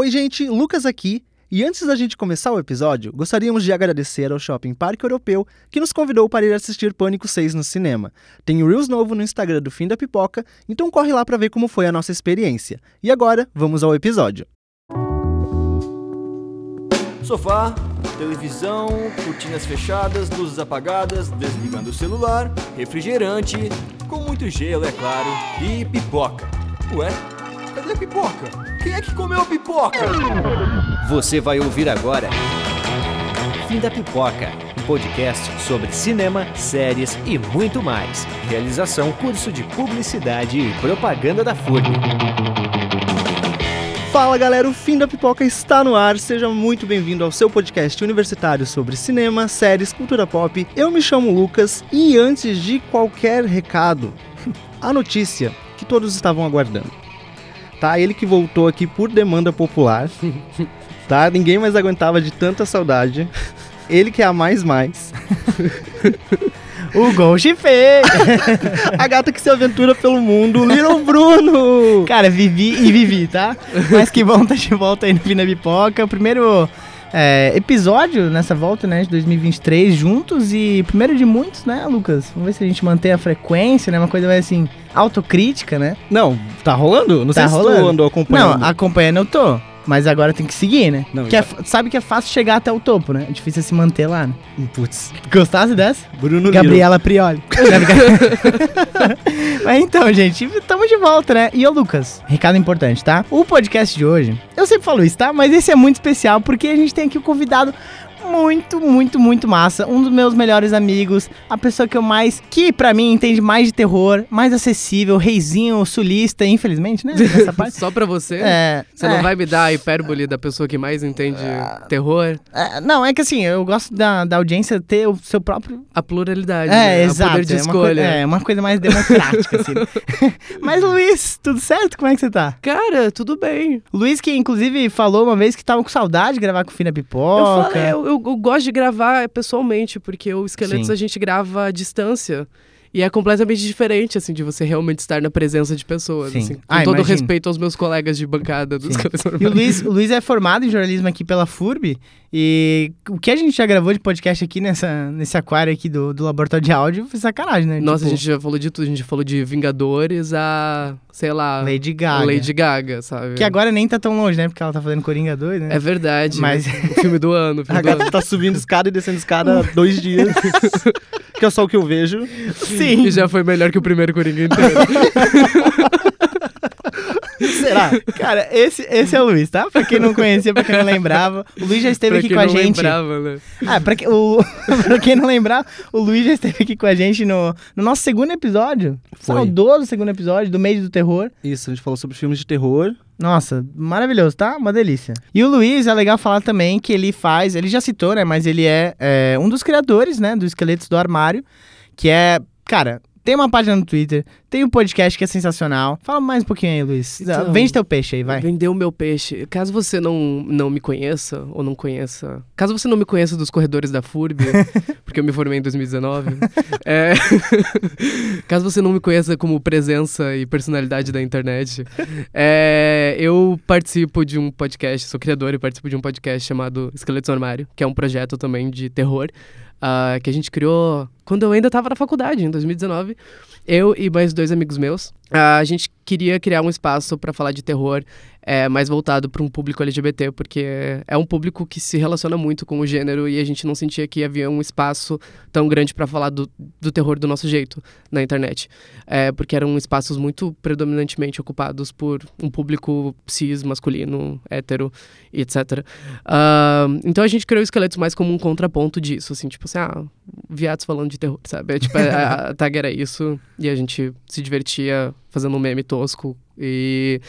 Oi, gente, Lucas aqui. E antes da gente começar o episódio, gostaríamos de agradecer ao Shopping Parque Europeu que nos convidou para ir assistir Pânico 6 no cinema. Tem o Reels novo no Instagram do Fim da Pipoca, então corre lá para ver como foi a nossa experiência. E agora, vamos ao episódio. Sofá, televisão, cortinas fechadas, luzes apagadas, desligando o celular, refrigerante, com muito gelo, é claro, e pipoca. Ué, cadê a pipoca? Quem é que comeu a pipoca? Você vai ouvir agora Fim da Pipoca, um podcast sobre cinema, séries e muito mais. Realização curso de publicidade e propaganda da FURB. Fala galera, o Fim da Pipoca está no ar. Seja muito bem-vindo ao seu podcast universitário sobre cinema, séries, cultura pop. Eu me chamo Lucas e antes de qualquer recado, a notícia que todos estavam aguardando. Tá, ele que voltou aqui por demanda popular. Tá? Ninguém mais aguentava de tanta saudade. Ele que é a mais mais. O Gol Chifei! a gata que se aventura pelo mundo, Little Bruno! Cara, vivi e vivi, tá? Mas que bom tá de volta aí no da Pipoca. O primeiro é, episódio nessa volta, né, de 2023, juntos e primeiro de muitos, né, Lucas? Vamos ver se a gente mantém a frequência, né? Uma coisa mais assim, autocrítica, né? Não, tá rolando? Não Tá sei se rolando. tu andou acompanhando. Não, acompanhando eu tô. Mas agora tem que seguir, né? Não, que é sabe que é fácil chegar até o topo, né? É difícil é se manter lá, né? Putz, Gostasse dessa? Bruno Gabriela Prioli. Mas então, gente, estamos de volta, né? E ô, Lucas, recado importante, tá? O podcast de hoje, eu sempre falo isso, tá? Mas esse é muito especial porque a gente tem aqui um convidado muito, muito, muito massa. Um dos meus melhores amigos, a pessoa que eu mais, que pra mim entende mais de terror, mais acessível, reizinho sulista, infelizmente, né? Só pra você? É, Você é. não vai me dar a hipérbole da pessoa que mais entende terror? É, não, é que assim, eu gosto da, da audiência ter o seu próprio A pluralidade, É, né? exato. o poder de é uma escolha. é, uma coisa mais democrática, assim. Mas, Luiz, tudo certo? Como é que você tá? Cara, tudo bem. Luiz, que inclusive falou uma vez que tava com saudade de gravar com o Fina Eu, Pipoca. falei, eu, eu- eu gosto de gravar pessoalmente, porque o Esqueletos Sim. a gente grava à distância. E é completamente diferente, assim, de você realmente estar na presença de pessoas, Sim. assim. Com Ah, todo imagino. respeito aos meus colegas de bancada dos E o. Luiz, o Luiz é formado em jornalismo aqui pela FURB. E o que a gente já gravou de podcast aqui nessa, nesse aquário aqui do, do laboratório de áudio foi sacanagem, né? Nossa, Tipo, a gente já falou de tudo. A gente falou de Vingadores a, sei lá, Lady Gaga. Lady Gaga, sabe? Que agora nem tá tão longe, né? Porque ela tá fazendo Coringa 2, né? É verdade. Mas- O filme do ano. O filme A do gata tá subindo escada e descendo escada há dois dias. que é só o que eu vejo. Sim. E já foi melhor que o primeiro Coringa inteiro. Será? Cara, esse, esse é o Luiz, tá? Pra quem não conhecia, pra quem não lembrava. O Luiz já esteve pra aqui com a gente. lembrava, né? Ah, pra, que, o, pra quem não lembrar, o Luiz já esteve aqui com a gente no, no nosso segundo episódio. Foi. Saudoso segundo episódio do mês do terror. Isso, a gente falou sobre filmes de terror. Nossa, maravilhoso, tá? Uma delícia. E o Luiz, é legal falar também que ele faz, ele já citou, né? Mas ele é, é, um dos criadores, né? Do Esqueletos do Armário, que é, cara, tem uma página no Twitter, tem um podcast que é sensacional. Fala mais um pouquinho aí, Luiz. Então, Vende teu peixe aí, vai. Vendeu o meu peixe. Caso você não, não me conheça, ou não conheça. Caso você não me conheça dos corredores da FURB, porque eu me formei em 2019. é, caso você não me conheça como presença e personalidade da internet, é, eu participo de um podcast, sou criador e participo de um podcast chamado Esqueletos no Armário, que é um projeto também de terror. ah, que a gente criou quando eu ainda estava na faculdade, em 2019. Eu e mais dois amigos meus. a gente queria criar um espaço para falar de terror é, mais voltado para um público LGBT, porque é um público que se relaciona muito com o gênero e a gente não sentia que havia um espaço tão grande para falar do, do terror do nosso jeito na internet. É, porque eram espaços muito predominantemente ocupados por um público cis, masculino, hétero, e etc. Ah, então a gente criou esqueletos mais como um contraponto disso, assim, tipo assim, ah, viados falando de terror, sabe? É, tipo, a, a tag era isso e a gente se divertia fazendo um meme tosco e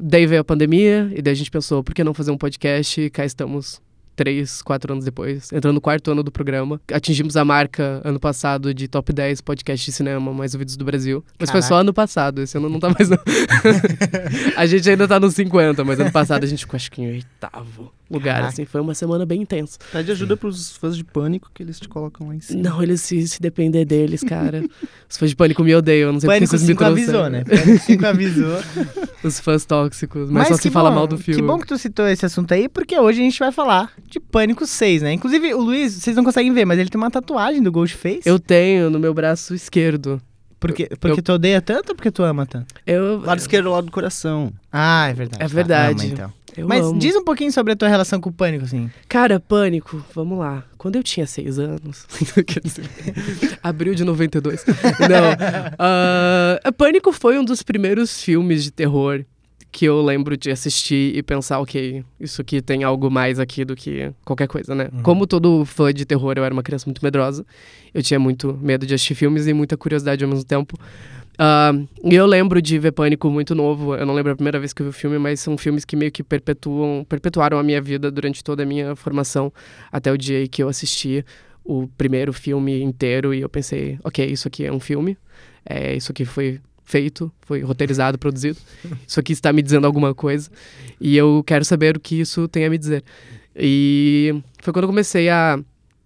daí veio a pandemia e daí a gente pensou, por que não fazer um podcast e cá estamos três, quatro anos depois, entrando no quarto ano do programa. Atingimos a marca ano passado de top 10 podcast de cinema mais ouvidos do Brasil. Mas foi Caraca. só ano passado, esse ano não tá mais a gente ainda tá nos 50, mas ano passado a gente ficou acho que em oitavo lugar, Caraca. assim. Foi uma semana bem intensa. Pede ajuda pros fãs de pânico que eles te colocam lá em cima. Não, eles se, se depender deles, cara. Os fãs de Pânico me odeiam, eu não sei Pânico porque vocês me 5 trouxeram. avisou, né? Pânico 5 avisou. Os fãs tóxicos, mas, só que se fala bom, mal do filme. Que bom que tu citou esse assunto aí, porque hoje a gente vai falar de Pânico 6, né? Inclusive, o Luiz, vocês não conseguem ver, mas ele tem uma tatuagem do Ghostface. Eu tenho no meu braço esquerdo. Porque, porque tu odeia tanto ou porque tu ama tanto? Eu, Lado esquerdo, lado do coração. Ah, é verdade. É Tá, verdade. ama, então. eu Mas amo. diz um pouquinho sobre a tua relação com o Pânico, assim. Cara, Pânico, vamos lá. Quando eu tinha seis anos. quer dizer, abril de 92. Não. ah, Pânico foi um dos primeiros filmes de terror que eu lembro de assistir e pensar, ok, isso aqui tem algo mais aqui do que qualquer coisa, né? Como todo fã de terror, eu era uma criança muito medrosa. Eu tinha muito medo de assistir filmes e muita curiosidade ao mesmo tempo. E eu lembro de ver Pânico muito novo. Eu não lembro a primeira vez que eu vi o filme, mas são filmes que meio que perpetuam, perpetuaram a minha vida durante toda a minha formação, até o dia em que eu assisti o primeiro filme inteiro e eu pensei, ok, isso aqui é um filme, é, isso aqui foi feito, foi roteirizado, produzido, isso aqui está me dizendo alguma coisa e eu quero saber o que isso tem a me dizer. E foi quando eu comecei a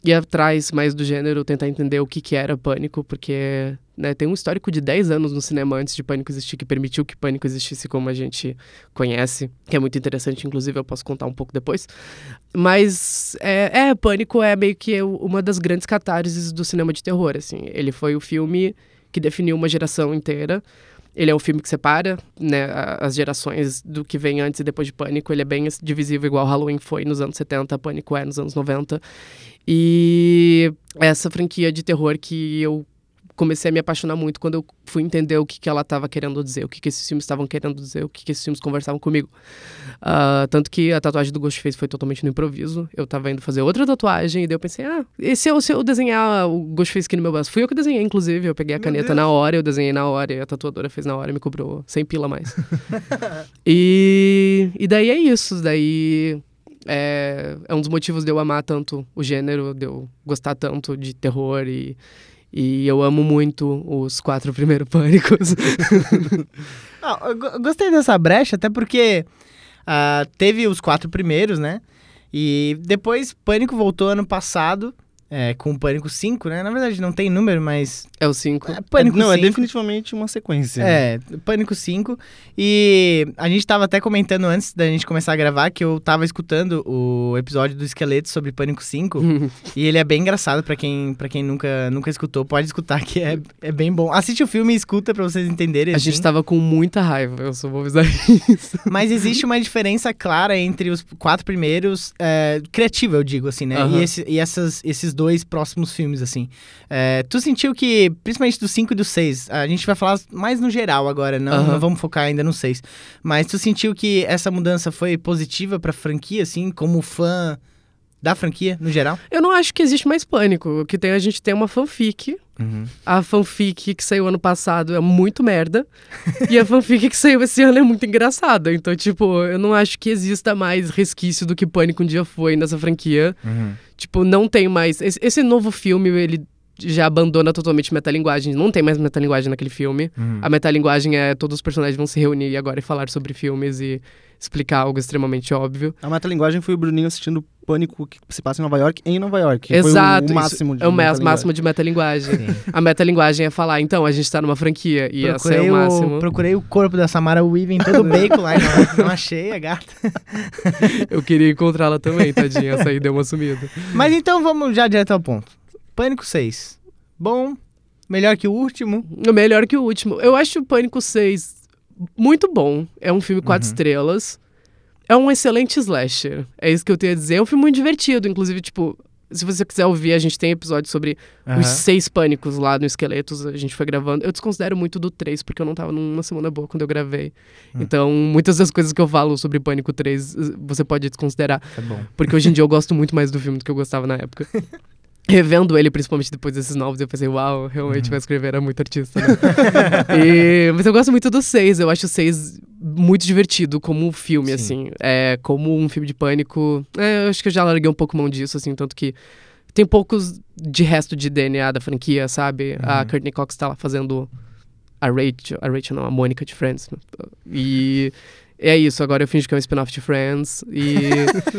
ir atrás mais do gênero, tentar entender o que, que era Pânico, porque né, tem um histórico de 10 anos no cinema antes de Pânico existir, que permitiu que Pânico existisse como a gente conhece, que é muito interessante, inclusive eu posso contar um pouco depois. Mas, é, é, Pânico é meio que uma das grandes catarses do cinema de terror, assim. Ele foi o filme que definiu uma geração inteira. Ele é um filme que separa né, as gerações do que vem antes e depois de Pânico. Ele é bem divisível, igual Halloween foi nos anos 70, Pânico é nos anos 90. E essa franquia de terror que eu comecei a me apaixonar muito quando eu fui entender o que, que ela estava querendo dizer, o que, que esses filmes estavam querendo dizer, o que, que esses filmes conversavam comigo. Ah, tanto que a tatuagem do Ghostface foi totalmente no improviso. Eu tava indo fazer outra tatuagem e daí eu pensei, ah, e se eu, se eu desenhar o Ghostface aqui no meu braço? Fui eu que desenhei, inclusive. Eu peguei a caneta na hora, eu desenhei na hora e a tatuadora fez na hora e me cobrou 100 pila mais. e, e daí é isso. Daí é, é um dos motivos de eu amar tanto o gênero, de eu gostar tanto de terror e, e eu amo muito os quatro primeiros pânicos. Gostei dessa brecha, até porque ah, teve os quatro primeiros, né? E depois Pânico voltou ano passado, é, com o Pânico 5, né? Na verdade não tem número, mas... é o cinco. É, Pânico É- não, é 5. definitivamente uma sequência. É, Pânico 5. E a gente tava até comentando antes da gente começar a gravar que eu tava escutando o episódio do Esqueleto sobre Pânico 5. e ele é bem engraçado pra quem, pra quem nunca, nunca escutou. Pode escutar que é, é bem bom. Assiste o filme e escuta pra vocês entenderem. A gente assim. tava com muita raiva, eu só vou avisar isso. Mas existe uma diferença clara entre os quatro primeiros, é, criativa, eu digo, assim, né? E, esse- e essas, esses dois próximos filmes, assim. É, tu sentiu que, principalmente do 5 e do 6, a gente vai falar mais no geral agora, não, Aham. não vamos focar ainda no 6. Mas tu sentiu que essa mudança foi positiva pra franquia, assim, como fã da franquia, no geral? Eu não acho que existe mais pânico. O que tem, a gente tem uma fanfic. A fanfic que saiu ano passado é muito merda. e a fanfic que saiu esse ano é muito engraçada. Então, tipo, eu não acho que exista mais resquício do que Pânico um dia foi nessa franquia. Tipo, não tem mais. Esse, esse novo filme, ele já abandona totalmente metalinguagem. Não tem mais metalinguagem naquele filme. A metalinguagem é todos os personagens vão se reunir agora e falar sobre filmes e explicar algo extremamente óbvio. A metalinguagem foi o Bruninho assistindo Pânico que se passa em Nova York, em Nova York. Exato. Foi o, o máximo de é o máximo de metalinguagem. A metalinguagem é falar, então, a gente tá numa franquia. E essa é Procurei, o máximo. o, procurei o corpo da Samara Weaving, todo bacon lá, e não, não achei a gata. Eu queria encontrá-la também, tadinha. Essa aí deu uma sumida. Mas então vamos já direto ao ponto. Pânico 6. Bom, melhor que o último. Melhor que o último. Eu acho o Pânico 6 muito bom. É um filme quatro estrelas. É um excelente slasher. É isso que eu tenho a dizer. É um filme muito divertido. Inclusive, tipo, se você quiser ouvir, a gente tem episódio sobre os seis pânicos lá no Esqueletos. A gente foi gravando. Eu desconsidero muito do 3, porque eu não tava numa semana boa quando eu gravei. Então, muitas das coisas que eu falo sobre Pânico 3, você pode desconsiderar. Bom. Porque hoje em dia eu gosto muito mais do filme do que eu gostava na época. revendo ele, principalmente depois desses novos, eu pensei, uau, realmente vai escrever, é muito artista, né? E- mas eu gosto muito do 6, eu acho o 6 muito divertido como filme, Sim. assim. É, como um filme de pânico. É, eu acho que eu já larguei um pouco mão disso, assim, tanto que tem poucos de resto de DNA da franquia, sabe? A Courtney Cox tá lá fazendo a Rachel, a Rachel não, a Mônica de Friends. E é isso, agora eu finjo que é um spin-off de Friends. E,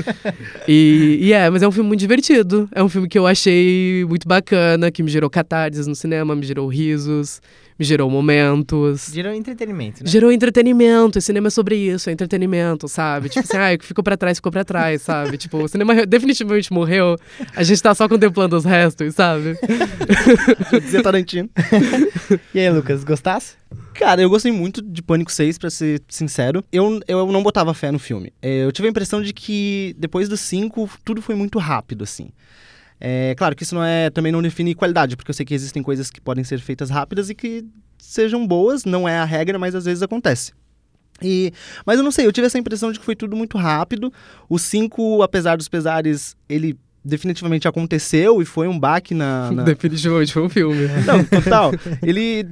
e, e é, mas é um filme muito divertido. É um filme que eu achei muito bacana, que me gerou catarses no cinema, me gerou risos, me gerou momentos. Gerou entretenimento, né? Gerou entretenimento, e cinema é sobre isso, é entretenimento, sabe? Tipo assim, ah, o que ficou pra trás, ficou pra trás, sabe? Tipo, o cinema definitivamente morreu, a gente tá só contemplando os restos, sabe? Dizer Tarantino. E aí, Lucas, gostasse? Cara, eu gostei muito de Pânico 6, pra ser sincero. Eu, eu não botava fé no filme. É, eu tive a impressão de que depois do 5, tudo foi muito rápido, assim. É claro que isso não é também não define qualidade, porque eu sei que existem coisas que podem ser feitas rápidas e que sejam boas, não é a regra, mas às vezes acontece. E, mas eu não sei, eu tive essa impressão de que foi tudo muito rápido. O 5, apesar dos pesares, ele definitivamente aconteceu e foi um baque na- na, Definitivamente foi um filme. não, total. Ele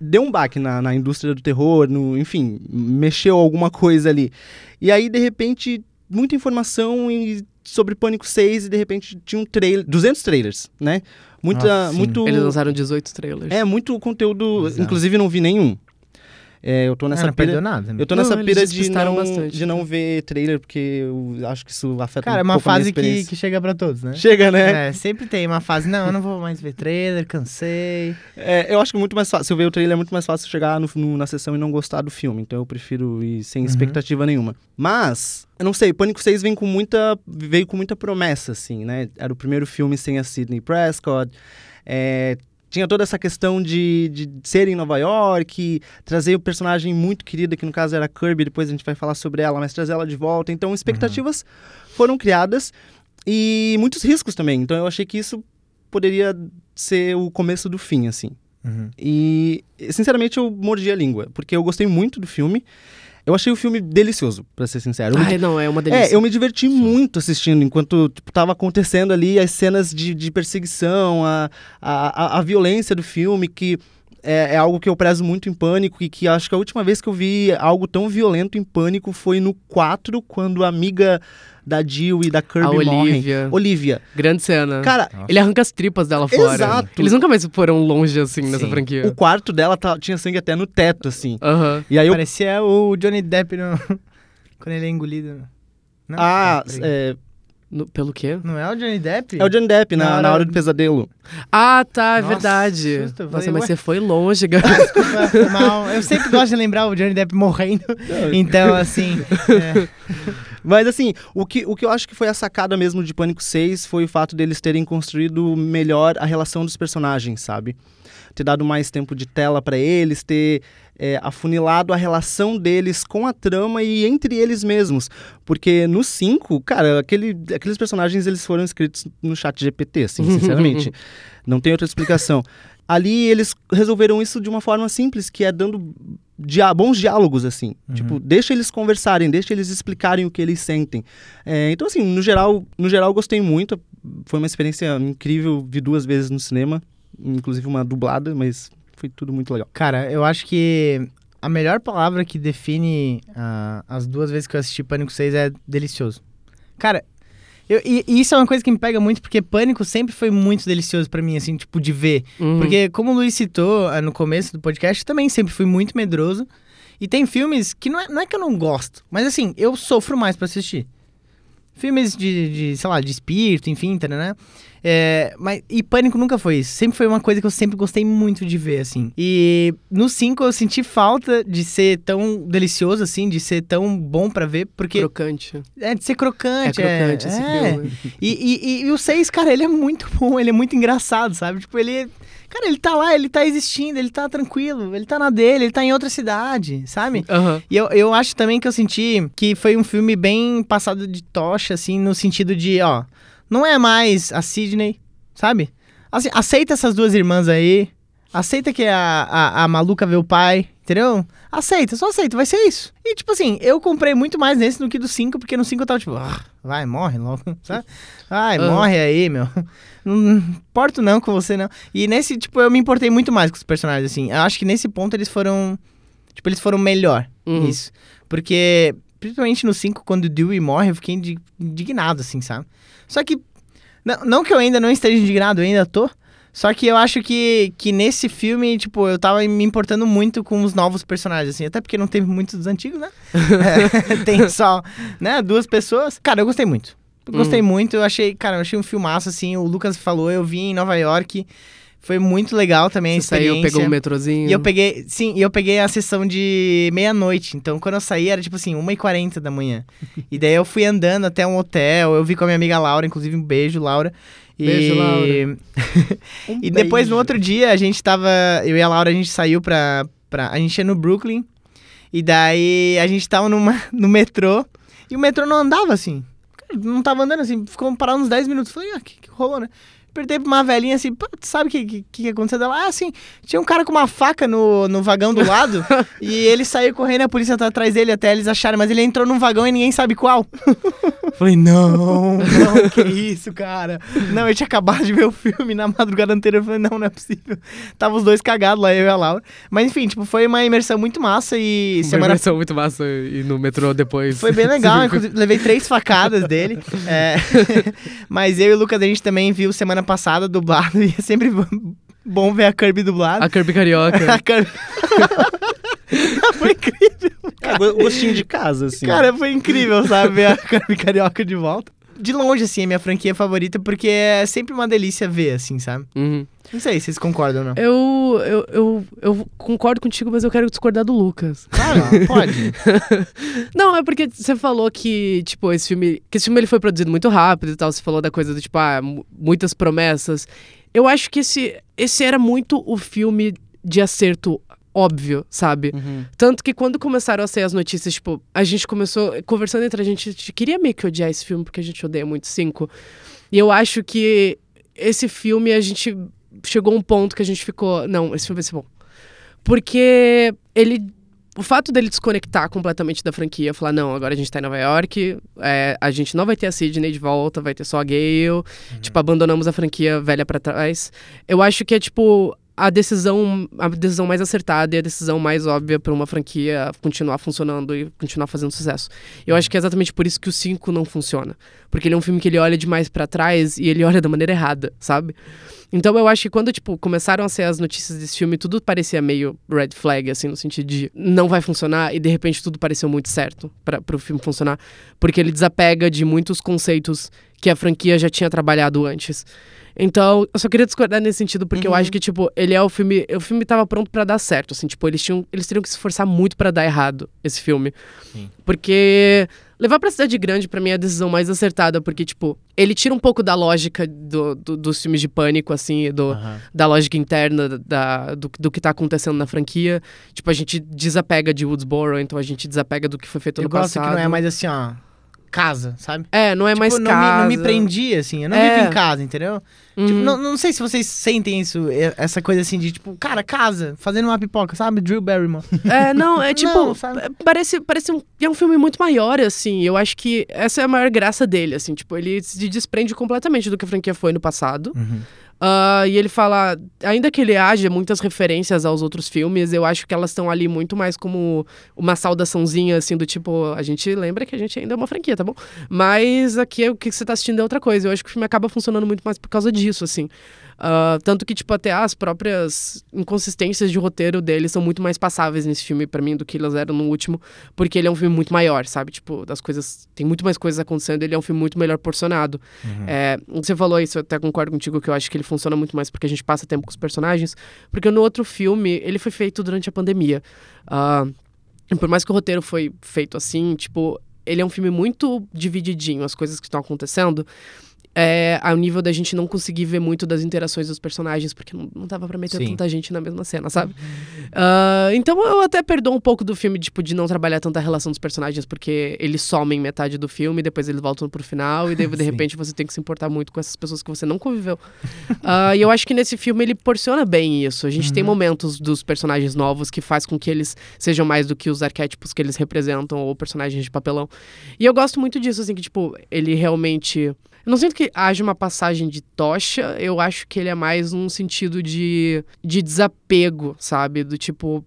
deu um baque na, na indústria do terror, no, enfim, mexeu alguma coisa ali. E aí, de repente, muita informação e- sobre Pânico 6 e de repente tinha um trailer, 200 trailers, né? Muita, Ah, muito Eles lançaram 18 trailers. é muito conteúdo, Exato. inclusive não vi nenhum. É, eu tô Ah, nessa não pira, perdeu nada. né? eu tô Não, nessa pira de não, bastante. de não ver trailer porque eu acho que isso afeta Cara, é um uma pouco a minha fase que, que chega pra todos, né? chega, né? É, sempre tem uma fase, não, eu não vou mais ver trailer, cansei. É, eu acho que é muito mais fácil. Se eu ver o trailer, é muito mais fácil chegar no- no- na sessão e não gostar do filme. Então eu prefiro ir sem Uhum. expectativa nenhuma. Mas, eu não sei, Pânico 6 vem com muita, veio com muita promessa, assim, né? Era o primeiro filme sem a Sidney Prescott. É, tinha toda essa questão de, de ser em Nova York, trazer o personagem muito querido, que no caso era Kirby, depois a gente vai falar sobre ela, mas trazer ela de volta. Então, expectativas foram criadas e muitos riscos também. Então, eu achei que isso poderia ser o começo do fim, assim. Uhum. E, sinceramente, eu mordi a língua, porque eu gostei muito do filme. Eu achei o filme delicioso, pra ser sincero. Eu me Ai, não, é uma delícia. é, eu me diverti muito assistindo, enquanto tipo, tava acontecendo ali as cenas de, de perseguição, a, a, a, a violência do filme, que é, é algo que eu prezo muito em Pânico, e que acho que a última vez que eu vi algo tão violento em Pânico foi no 4, quando a amiga da Jill e da Kirby A morrem. Olivia. Olivia. Grande cena. Cara, Ele arranca as tripas dela fora. Exato. Eles nunca mais foram longe assim nessa Sim. franquia. o quarto dela tá- tinha sangue até no teto, assim. Aham. E aí eu Parecia o Johnny Depp no... quando ele é engolido. Não? Ah, peraí. é, No- pelo quê? Não é o Johnny Depp? é o Johnny Depp na, Na hora- na hora do pesadelo. Ah, tá, é Nossa, verdade. susto, eu Nossa, falei, mas ué? você foi longe, cara. Desculpa, mal. Eu sempre gosto de lembrar o Johnny Depp morrendo. Então, assim. é. Mas assim, o que, o que eu acho que foi a sacada mesmo de Pânico 6 foi o fato deles terem construído melhor a relação dos personagens, sabe? Ter dado mais tempo de tela pra eles, ter é, afunilado a relação deles com a trama e entre eles mesmos. Porque no 5, cara, aquele, aqueles personagens eles foram escritos no chat GPT, assim, sinceramente. Não tem outra explicação. Ali eles resolveram isso de uma forma simples, que é dando dia- bons diálogos, assim. Tipo, deixa eles conversarem, deixa eles explicarem o que eles sentem. É, então, assim, no geral, no geral, gostei muito. Foi uma experiência incrível. Vi duas vezes no cinema, inclusive uma dublada, mas foi tudo muito legal. Cara, eu acho que a melhor palavra que define ah, as duas vezes que eu assisti Pânico 6 é delicioso. Cara, eu- e, e isso é uma coisa que me pega muito, porque Pânico sempre foi muito delicioso pra mim, assim, tipo, de ver. Uhum. Porque, como o Luiz citou ah, no começo do podcast, eu também sempre fui muito medroso. E tem filmes que não é, não é que eu não gosto, mas assim, eu sofro mais pra assistir. Filmes de, de, sei lá, de espírito, enfim, né? É, mas, e Pânico nunca foi isso. Sempre foi uma coisa que eu sempre gostei muito de ver, assim. E no 5 eu senti falta de ser tão delicioso, assim, de ser tão bom pra ver, porque. Crocante. É, de ser É crocante. crocante esse é. filme. E, e, e- e o 6, cara, ele é muito bom, ele é muito engraçado, sabe? Tipo, ele. Cara, ele tá lá, ele tá existindo, ele tá tranquilo, ele tá na dele, ele tá em outra cidade, sabe? Aham. E eu, eu acho também que eu senti que foi um filme bem passado de tocha, assim, no sentido de, ó, não é mais a Sidney, sabe? Assim, aceita essas duas irmãs aí, Aceita que a, a, a maluca vê o pai, entendeu? Aceita, só aceita, vai ser isso. E tipo assim, eu comprei muito mais nesse do que do 5, porque no 5 eu tava tipo, ah, vai, morre logo, sabe? Vai, Aham. morre aí, meu. Não importo não com você, não. E nesse, tipo, eu me importei muito mais com os personagens, assim. Eu acho que nesse ponto eles foram. Tipo, eles foram melhor Uhum. nisso. Porque, principalmente no 5, quando o Dewey morre, eu fiquei indi- indignado, assim, sabe? Só que. Não, não que eu ainda não esteja indignado, eu ainda tô. Só que eu acho que, que nesse filme, tipo, eu tava me importando muito com os novos personagens, assim. Até porque não teve muitos dos antigos, né? É, tem só, né, duas pessoas. Cara, eu gostei muito. Gostei muito, eu achei, cara, eu achei um filmaço, assim. O Lucas falou, eu vim em Nova York. Foi muito legal também a Você saiu, experiência. pegou um metrozinho. E eu peguei, sim, e eu peguei a sessão de meia-noite. Então, quando eu saí, era tipo assim, 1h40 da manhã. e daí eu fui andando até um hotel. Eu vi com a minha amiga Laura, inclusive um beijo, Laura. E... Beijo, Laura. Um e depois, no outro dia, a gente tava. Eu e a Laura, a gente saiu pra. pra a gente ia no Brooklyn. E daí a gente tava numa, no metrô. E o metrô não andava assim. Não tava andando assim. Ficou parado uns 10 minutos. Falei, ah, o que, que rolou, né? Perguntei pra uma velhinha assim, "Pô, tu sabe o que, que, que aconteceu dela? Ah, assim, tinha um cara com uma faca no, no vagão do lado e ele saiu correndo, a polícia tá atrás dele até eles acharem, mas ele entrou num vagão e ninguém sabe qual. Falei, não, não, que isso, cara. Não, eu tinha acabado de ver o filme na madrugada anterior. Eu falei, não, não é possível. Tava os dois cagados lá, eu e a Laura. Mas enfim, tipo, foi uma imersão muito massa e Foi semana uma versão muito massa e no metrô depois. foi bem legal, inclusive levei três facadas dele. É, Mas eu e o Lucas, a gente também viu semana passada dublado e é sempre bom ver a Kirby dublada. A Kirby Carioca. A Kirby... foi incrível. É, go- gostinho de casa, assim. Cara, foi incrível, sabe? Ver a Kirby Carioca de volta. De longe, assim, é minha franquia favorita, porque é sempre uma delícia ver, assim, sabe? Uhum. Não sei se vocês concordam ou não. Eu, eu, eu, eu concordo contigo, mas eu quero discordar do Lucas. Claro, pode. Não, é porque você falou que, tipo, esse filme. Que esse filme ele foi produzido muito rápido e tal. Você falou da coisa do, tipo, ah, mu- muitas promessas. Eu acho que esse, esse era muito o filme de acerto óbvio, sabe? Tanto que quando começaram a sair as notícias, tipo, a gente começou, conversando entre a gente, a gente queria meio que odiar esse filme, porque a gente odeia muito cinco. E eu acho que esse filme, a gente chegou a um ponto que a gente ficou, não, esse filme vai ser bom. Porque ele. O fato dele desconectar completamente da franquia, falar, não, agora a gente tá em Nova York, é, a gente não vai ter a Sidney de volta, vai ter só a Gale, tipo, abandonamos a franquia velha pra trás. Eu acho que é, tipo, a decisão, a decisão mais acertada e a decisão mais óbvia pra uma franquia continuar funcionando e continuar fazendo sucesso. Eu acho que é exatamente por isso que o 5 não funciona. Porque ele é um filme que ele olha demais pra trás e ele olha da maneira errada, sabe? Então eu acho que quando, tipo, começaram a ser as notícias desse filme, tudo parecia meio red flag, assim, no sentido de não vai funcionar, e de repente tudo pareceu muito certo para pro filme funcionar. Porque ele desapega de muitos conceitos que a franquia já tinha trabalhado antes. Então, eu só queria discordar nesse sentido, porque eu acho que, tipo, ele é o filme. O filme tava pronto pra dar certo, assim, tipo, eles tinham. Eles teriam que se esforçar muito pra dar errado esse filme. Porque levar pra cidade grande, pra mim, é a decisão mais acertada, porque, tipo, ele tira um pouco da lógica do, do- dos filmes de pânico, assim, do, Aham. da lógica interna da, do, do que tá acontecendo na franquia. Tipo, a gente desapega de Woodsboro, então a gente desapega do que foi feito Eu no gosto passado. que não é mais assim, ó, casa, sabe? É, não é Tipo, mais não, casa. me, não me prendia, assim. Eu não É. vivo em casa, entendeu? Uhum. Tipo, não, não sei se vocês sentem isso, essa coisa assim de, tipo, cara, casa, fazendo uma pipoca, sabe? Drew Barrymore. É, não, é tipo. Não, é- parece, parece um. É um filme muito maior, assim. Eu acho que essa é a maior graça dele, assim. Tipo, ele se desprende completamente do que a franquia foi no passado. Ah, e ele fala. Ainda que ele haja muitas referências aos outros filmes, eu acho que elas estão ali muito mais como uma saudaçãozinha, assim, do tipo. A gente lembra que a gente ainda é uma franquia, tá bom? Mas aqui o que você tá assistindo é outra coisa. Eu acho que o filme acaba funcionando muito mais por causa disso, assim. Ah, tanto que, tipo, até as próprias inconsistências de roteiro dele são muito mais passáveis nesse filme pra mim do que elas eram no último, porque ele é um filme muito maior, sabe? Tipo, das coisas. Tem muito mais coisas acontecendo, ele é um filme muito melhor porcionado. É, você falou isso, eu até concordo contigo que eu acho que ele funciona muito mais porque a gente passa tempo com os personagens, porque no outro filme ele foi feito durante a pandemia. E por mais que o roteiro foi feito assim, tipo, ele é um filme muito divididinho, as coisas que estão acontecendo. É, ao nível da gente não conseguir ver muito das interações dos personagens, porque não, não dava pra meter Sim. tanta gente na mesma cena, sabe? Ah, então eu até perdoo um pouco do filme, tipo, de não trabalhar tanta relação dos personagens, porque eles somem metade do filme, depois eles voltam pro final, e daí, de repente você tem que se importar muito com essas pessoas que você não conviveu. Ah, e eu acho que nesse filme ele porciona bem isso. A gente tem momentos dos personagens novos que faz com que eles sejam mais do que os arquétipos que eles representam, ou personagens de papelão. E eu gosto muito disso, assim, que, tipo, ele realmente. Eu não sinto que haja uma passagem de tocha, eu acho que ele é mais um sentido de, de desapego, sabe? Do tipo.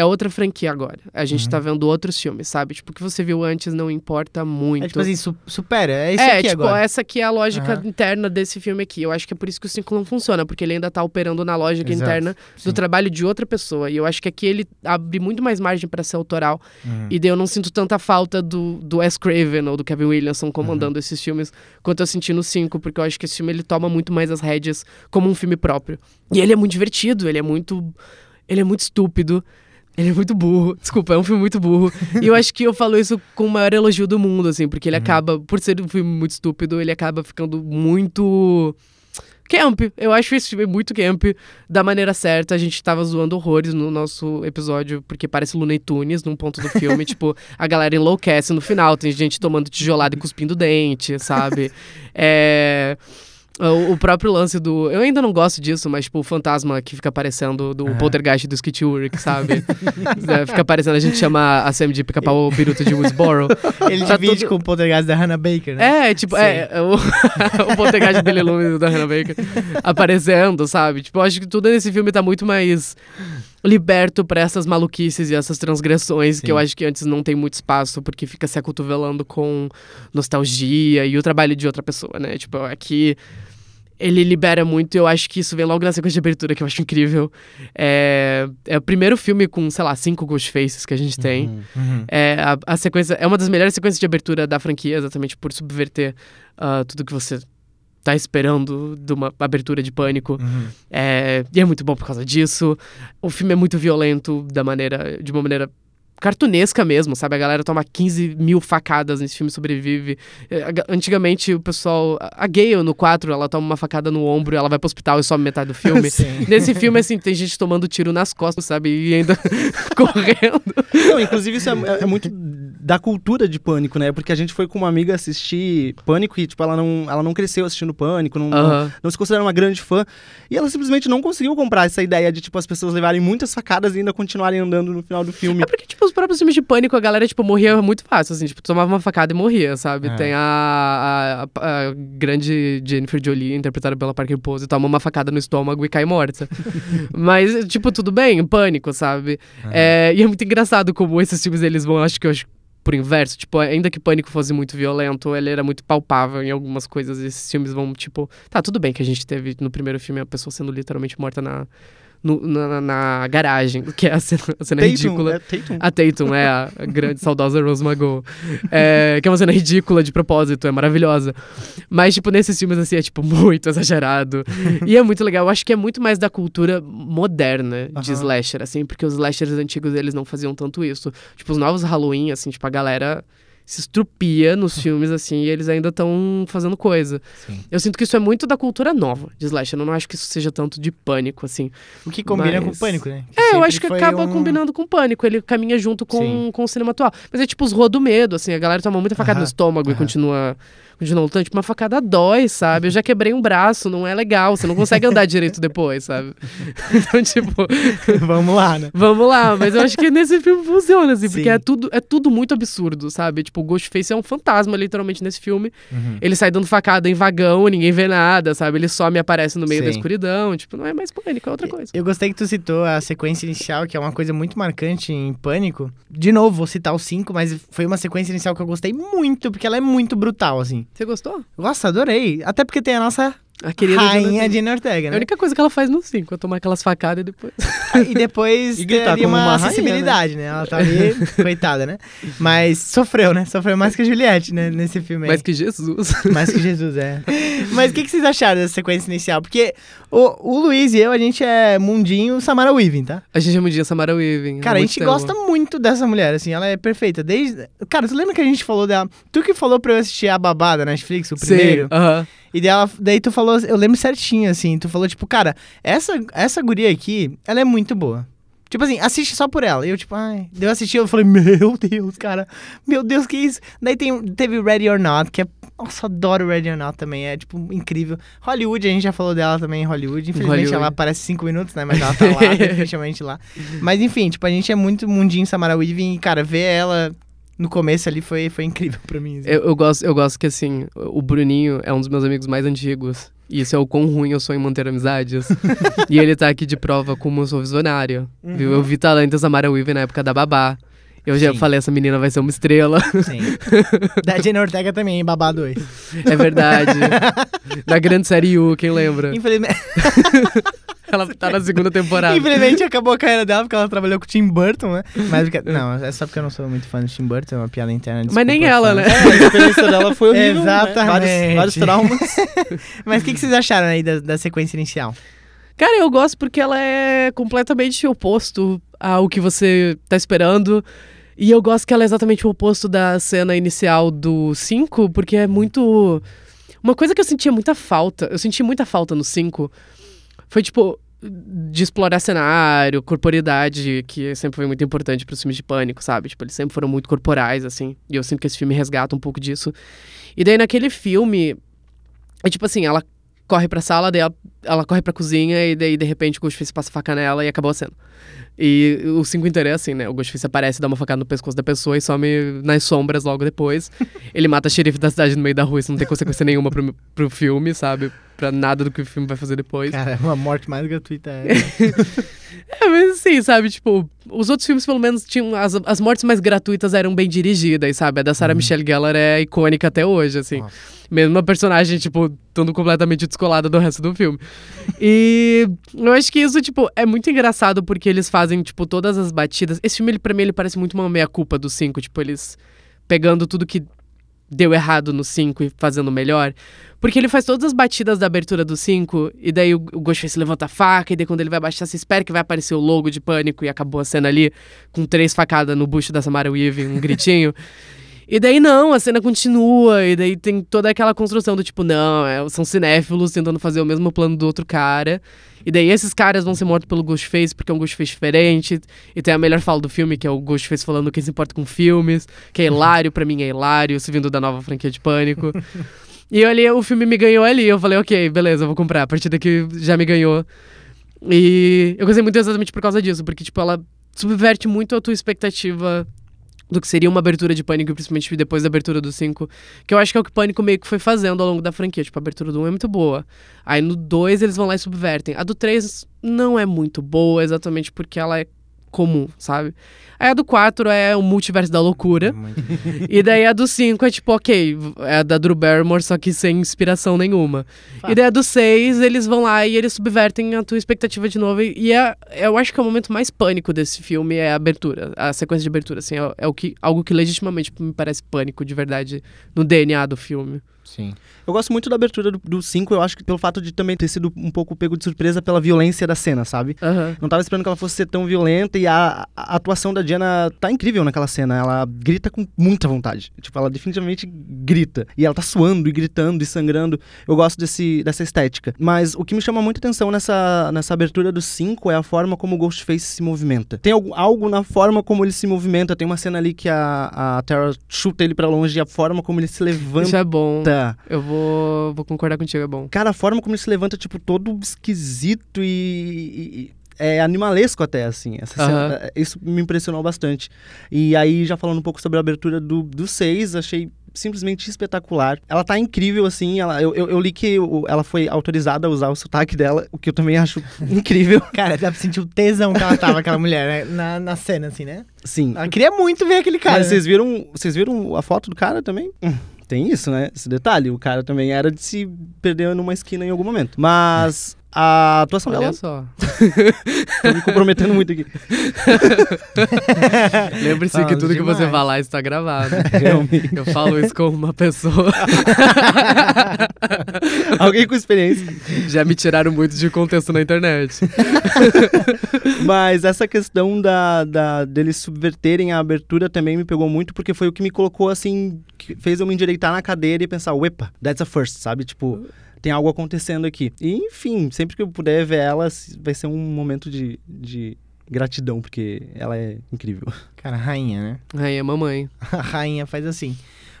É outra franquia agora. A gente tá vendo outros filmes, sabe? Tipo, o que você viu antes não importa muito. É tipo assim, su- supera. É isso é, aqui tipo, agora. essa aqui é a lógica Aham. interna desse filme aqui. Eu acho que é por isso que o 5 não funciona, porque ele ainda tá operando na lógica Exato, interna sim. do trabalho de outra pessoa. E eu acho que aqui ele abre muito mais margem pra ser autoral. Uhum. E daí eu não sinto tanta falta do, do Wes Craven ou do Kevin Williamson comandando Uhum. esses filmes quanto eu senti no 5, porque eu acho que esse filme ele toma muito mais as rédeas como um filme próprio. E ele é muito divertido, ele é muito. Ele é muito estúpido. Ele é muito burro. Desculpa, é um filme muito burro. e eu acho que eu falo isso com o maior elogio do mundo, assim, porque ele acaba, por ser um filme muito estúpido, ele acaba ficando muito. Camp. Eu acho esse filme muito camp, da maneira certa. A gente tava zoando horrores no nosso episódio, porque parece Looney Tunes num ponto do filme. tipo, a galera enlouquece no final. Tem gente tomando tijolada e cuspindo dente, sabe? É. O, o próprio lance do. Eu ainda não gosto disso, mas, tipo, o fantasma que fica aparecendo do Aham. poltergeist do Skit Ulrich, sabe? É, fica aparecendo, a gente chama a Sam de pica-pau biruta de Woodsboro. Ele tá divide tudo- com o poltergeist da Hannah Baker, né? É, tipo, é, é o, o poltergeist Billy Loomis da Hannah Baker aparecendo, sabe? Tipo, eu acho que tudo nesse filme tá muito mais liberto pra essas maluquices e essas transgressões que Sim. eu acho que antes não tem muito espaço, porque fica se acotovelando com nostalgia e o trabalho de outra pessoa, né? Tipo, aqui ele libera muito eu acho que isso vem logo na sequência de abertura, que eu acho incrível. É, é o primeiro filme com, sei lá, cinco Ghostfaces que a gente tem. Uhum. É, a, a sequência é uma das melhores sequências de abertura da franquia, exatamente por subverter ah, tudo que você tá esperando de uma abertura de pânico. Uhum. É, e é muito bom por causa disso. O filme é muito violento da maneira, de uma maneira cartunesca mesmo, sabe? A galera toma 15 mil facadas nesse filme e sobrevive. É, Antigamente o pessoal. A Gale no 4, ela toma uma facada no ombro, ela vai pro hospital e some metade do filme. Sim. Nesse filme, assim, tem gente tomando tiro nas costas, sabe? E ainda correndo. Não, inclusive isso é, é- é muito da cultura de Pânico, né? Porque a gente foi com uma amiga assistir Pânico e, tipo, ela não, ela não cresceu assistindo Pânico, não, não, Aham. não se considera uma grande fã. E ela simplesmente não conseguiu comprar essa ideia de, tipo, as pessoas levarem muitas facadas e ainda continuarem andando no final do filme. É porque, tipo, os próprios filmes de pânico, a galera, tipo, morria muito fácil, assim, tipo, tomava uma facada e morria, sabe? É. Tem a, a, a grande Jennifer Jolie, interpretada pela Parker Pose, toma uma facada no estômago e cai morta. Mas, tipo, tudo bem, pânico, sabe? É, e é muito engraçado como esses filmes, eles vão, acho que eu acho por inverso, tipo, ainda que Pânico fosse muito violento, ele era muito palpável em algumas coisas. Esses filmes vão, tipo, tá, tudo bem que a gente teve no primeiro filme a pessoa sendo literalmente morta na, no- na, na- garagem, que é a cena, a cena Tatum, ridícula. é, Tatum. A Tatum é a grande, saudosa Rose McGowan. É, que é uma cena ridícula de propósito, é maravilhosa. Mas, tipo, nesses filmes, assim, é, tipo, muito exagerado. e é muito legal. Eu acho que é muito mais da cultura moderna de Aham. slasher, assim, porque os slashers antigos, eles não faziam tanto isso. Tipo, os novos Halloween, assim, tipo, a galera se estrupia nos filmes, assim, e eles ainda estão fazendo coisa. Sim. Eu sinto que isso é muito da cultura nova de slasher. Eu não acho que isso seja tanto de pânico, assim. O que combina Mas- com o pânico, né? É, eu acho que acaba um- combinando com o pânico. Ele caminha junto com, Sim. com o cinema atual. Mas é tipo os rua do medo, assim. A galera toma muita facada Aham, no estômago e aham. continua, continua lutando. Tipo, uma facada dói, sabe? Eu já quebrei um braço, não é legal. Você não consegue andar direito depois, sabe? Então, tipo, Vamos lá, né? vamos lá. Mas eu acho que nesse filme funciona, assim. Porque Sim. é tudo, é tudo muito absurdo, sabe? Tipo, o Ghostface é um fantasma, literalmente, nesse filme. Uhum. Ele sai dando facada em vagão, ninguém vê nada, sabe? Ele some e aparece no meio da Sim. escuridão. Tipo, não é mais pânico, é outra coisa. Eu gostei que tu citou a sequência inicial, que é uma coisa muito marcante em Pânico. De novo, vou citar os cinco, mas foi uma sequência inicial que eu gostei muito, porque ela é muito brutal, assim. Você gostou? Nossa, adorei. Até porque tem a nossa A querida rainha Jenna Ortega, É a né? única coisa que ela faz no 5, é tomar aquelas facadas e depois. E depois E gritar como uma, uma rainha, acessibilidade, né? Ela tá ali, coitada, né? Mas sofreu, né? Sofreu mais que a Juliette, né? Nesse filme aí. Mais que Jesus. Mais que Jesus, é. Mas o que, que vocês acharam dessa sequência inicial? Porque o, o Luiz e eu, a gente é mundinho Samara Weaving, tá? A gente é mudinha Samara Weaving. Cara, a gente tempo. gosta muito dessa mulher, assim, ela é perfeita. Desde. Cara, tu lembra que a gente falou dela? Tu que falou pra eu assistir a babá da Netflix, o primeiro? Sim, aham. E daí, ela- daí tu falou, eu lembro certinho, assim, tu falou, tipo, cara, essa, essa guria aqui, ela é muito boa. Tipo assim, assiste só por ela. E eu, tipo, ai. Eu assisti, eu falei, meu Deus, cara. Meu Deus, que isso? Daí tem, teve Ready or Not, que é. Nossa, adoro Ready or Not também. É, tipo, incrível. Hollywood, a gente já falou dela também em Hollywood. Infelizmente, Hollywood. ela aparece cinco minutos, né? Mas ela tá lá, definitivamente lá. Mas enfim, tipo, a gente é muito mundinho Samara Weaving. E, cara, ver ela no começo ali foi, foi incrível pra mim. assim. Eu, eu gosto, eu gosto que, assim, o Bruninho é um dos meus amigos mais antigos. E isso é o quão ruim eu sou em manter amizades. e ele tá aqui de prova como eu sou visionário. Viu? Eu vi talento da Samara Weaving na época da Babá. Eu já Sim. falei, essa menina vai ser uma estrela. Sim. da Jenna Ortega também, em Babá 2. é verdade. Na grande série U, quem lembra? Infelizmente. Ela tá na segunda temporada. Infelizmente acabou a carreira dela porque ela trabalhou com o Tim Burton, né? Mas porque- não, é só porque eu não sou muito fã do Tim Burton, é uma piada interna. Mas nem ela, né? É, a experiência dela foi horrível. né? Exatamente. Vários, vários traumas. Mas o que, que vocês acharam aí da, da sequência inicial? Cara, eu gosto porque ela é completamente oposto ao que você tá esperando. E eu gosto que ela é exatamente o oposto da cena inicial do 5, porque é muito. Uma coisa que eu sentia muita falta, eu senti muita falta no 5, foi tipo. De explorar cenário, corporidade, que sempre foi muito importante para os filmes de pânico, sabe? Tipo, eles sempre foram muito corporais, assim. E eu sinto que esse filme resgata um pouco disso. E daí naquele filme, é tipo assim, ela corre pra sala, daí ela, ela corre pra cozinha e daí de repente o Ghostface passa a faca nela e acabou a cena. E o 5 inteiro é assim, né? O Ghostface aparece, dá uma facada no pescoço da pessoa e some nas sombras logo depois. Ele mata a xerife da cidade no meio da rua, isso não tem consequência nenhuma pro, pro filme, sabe? Pra nada do que o filme vai fazer depois. Cara, uma morte mais gratuita. É. É, mas assim, sabe? Tipo, os outros filmes pelo menos tinham. As, as mortes mais gratuitas eram bem dirigidas, sabe? A da Sarah Michelle Gellar é icônica até hoje, assim. Nossa. Mesmo uma personagem, tipo, estando completamente descolada do resto do filme. E eu acho que isso, tipo, é muito engraçado porque eles fazem, tipo, todas as batidas. Esse filme, ele, pra mim, ele parece muito uma meia-culpa do 5. Tipo, eles pegando tudo que deu errado no 5 e fazendo melhor. Porque ele faz todas as batidas da abertura do 5, e daí o, Ghostface levanta a faca, e daí quando ele vai baixar, você espera que vai aparecer o logo de pânico, e acabou a cena ali, com três facadas no bucho da Samara Weaving, um gritinho. E daí não, a cena continua, e daí tem toda aquela construção do tipo, não, é, são cinéfilos tentando fazer o mesmo plano do outro cara. E daí esses caras vão ser mortos pelo Ghostface porque é um Ghostface diferente. E tem a melhor fala do filme, que é o Ghostface falando quem se importa com filmes, que é hilário, pra mim é hilário, se vindo da nova franquia de Pânico. e ali, o filme me ganhou ali, eu falei, ok, beleza, eu vou comprar, a partir daqui já me ganhou. E eu gostei muito exatamente por causa disso, porque, tipo, ela subverte muito a tua expectativa do que seria uma abertura de Pânico, principalmente depois da abertura do 5. Que eu acho que é o que o Pânico meio que foi fazendo ao longo da franquia. Tipo, a abertura do 1 é muito boa. Aí no 2 eles vão lá e subvertem. A do 3 não é muito boa, exatamente porque ela é comum, sabe? Aí a do 4 é o multiverso da loucura. e daí a do 5 é tipo, ok, é a da Drew Barrymore, só que sem inspiração nenhuma. E daí a do 6, eles vão lá e eles subvertem a tua expectativa de novo. E e é, eu acho que é o momento mais pânico desse filme é a abertura, a sequência de abertura, assim, é, é o que, algo que legitimamente me parece pânico de verdade no DNA do filme. Sim. Eu gosto muito da abertura do 5, eu acho que pelo fato de também ter sido um pouco pego de surpresa pela violência da cena, sabe? Aham. Não tava esperando que ela fosse ser tão violenta e a, a atuação da Diana tá incrível naquela cena. Ela grita com muita vontade. Tipo, ela definitivamente grita. E ela tá suando e gritando e sangrando. Eu gosto desse, dessa estética. Mas o que me chama muita atenção nessa, nessa abertura do 5 é a forma como o Ghostface se movimenta. Tem algo, algo na forma como ele se movimenta. Tem uma cena ali que a, a Tara chuta ele pra longe e a forma como ele se levanta. Isso é bom. Eu vou, vou concordar contigo, é bom. Cara, a forma como ele se levanta, tipo, todo esquisito e. e- é animalesco até, assim. Essa Aham. cena- é, isso me impressionou bastante. E aí, já falando um pouco sobre a abertura do 6, achei simplesmente espetacular. Ela tá incrível, assim. Ela, eu, eu, eu li que o- ela foi autorizada a usar o sotaque dela, o que eu também acho incrível. Cara, dá pra sentir o tesão que ela tava, aquela mulher, né? Na, na cena, assim, né? Sim. Ela queria muito ver aquele cara. Mas vocês viram, vocês viram a foto do cara também? Tem isso, né? Esse detalhe. O cara também era de se perder numa esquina em algum momento. Mas A atuação Olha dela, só. tô me comprometendo muito aqui. Lembre-se que tudo que você demais. falar está gravado. Realmente. Eu falo isso como uma pessoa. Alguém com experiência. Já me tiraram muito de contexto na internet. Mas essa questão da, da, deles subverterem a abertura também me pegou muito, porque foi o que me colocou assim, fez eu me endireitar na cadeira e pensar, uepa, that's a first, sabe? Tipo, tem algo acontecendo aqui. E enfim, sempre que eu puder ver ela, vai ser um momento de, de gratidão, porque ela é incrível. Cara, rainha, né? É mamãe. A rainha faz assim.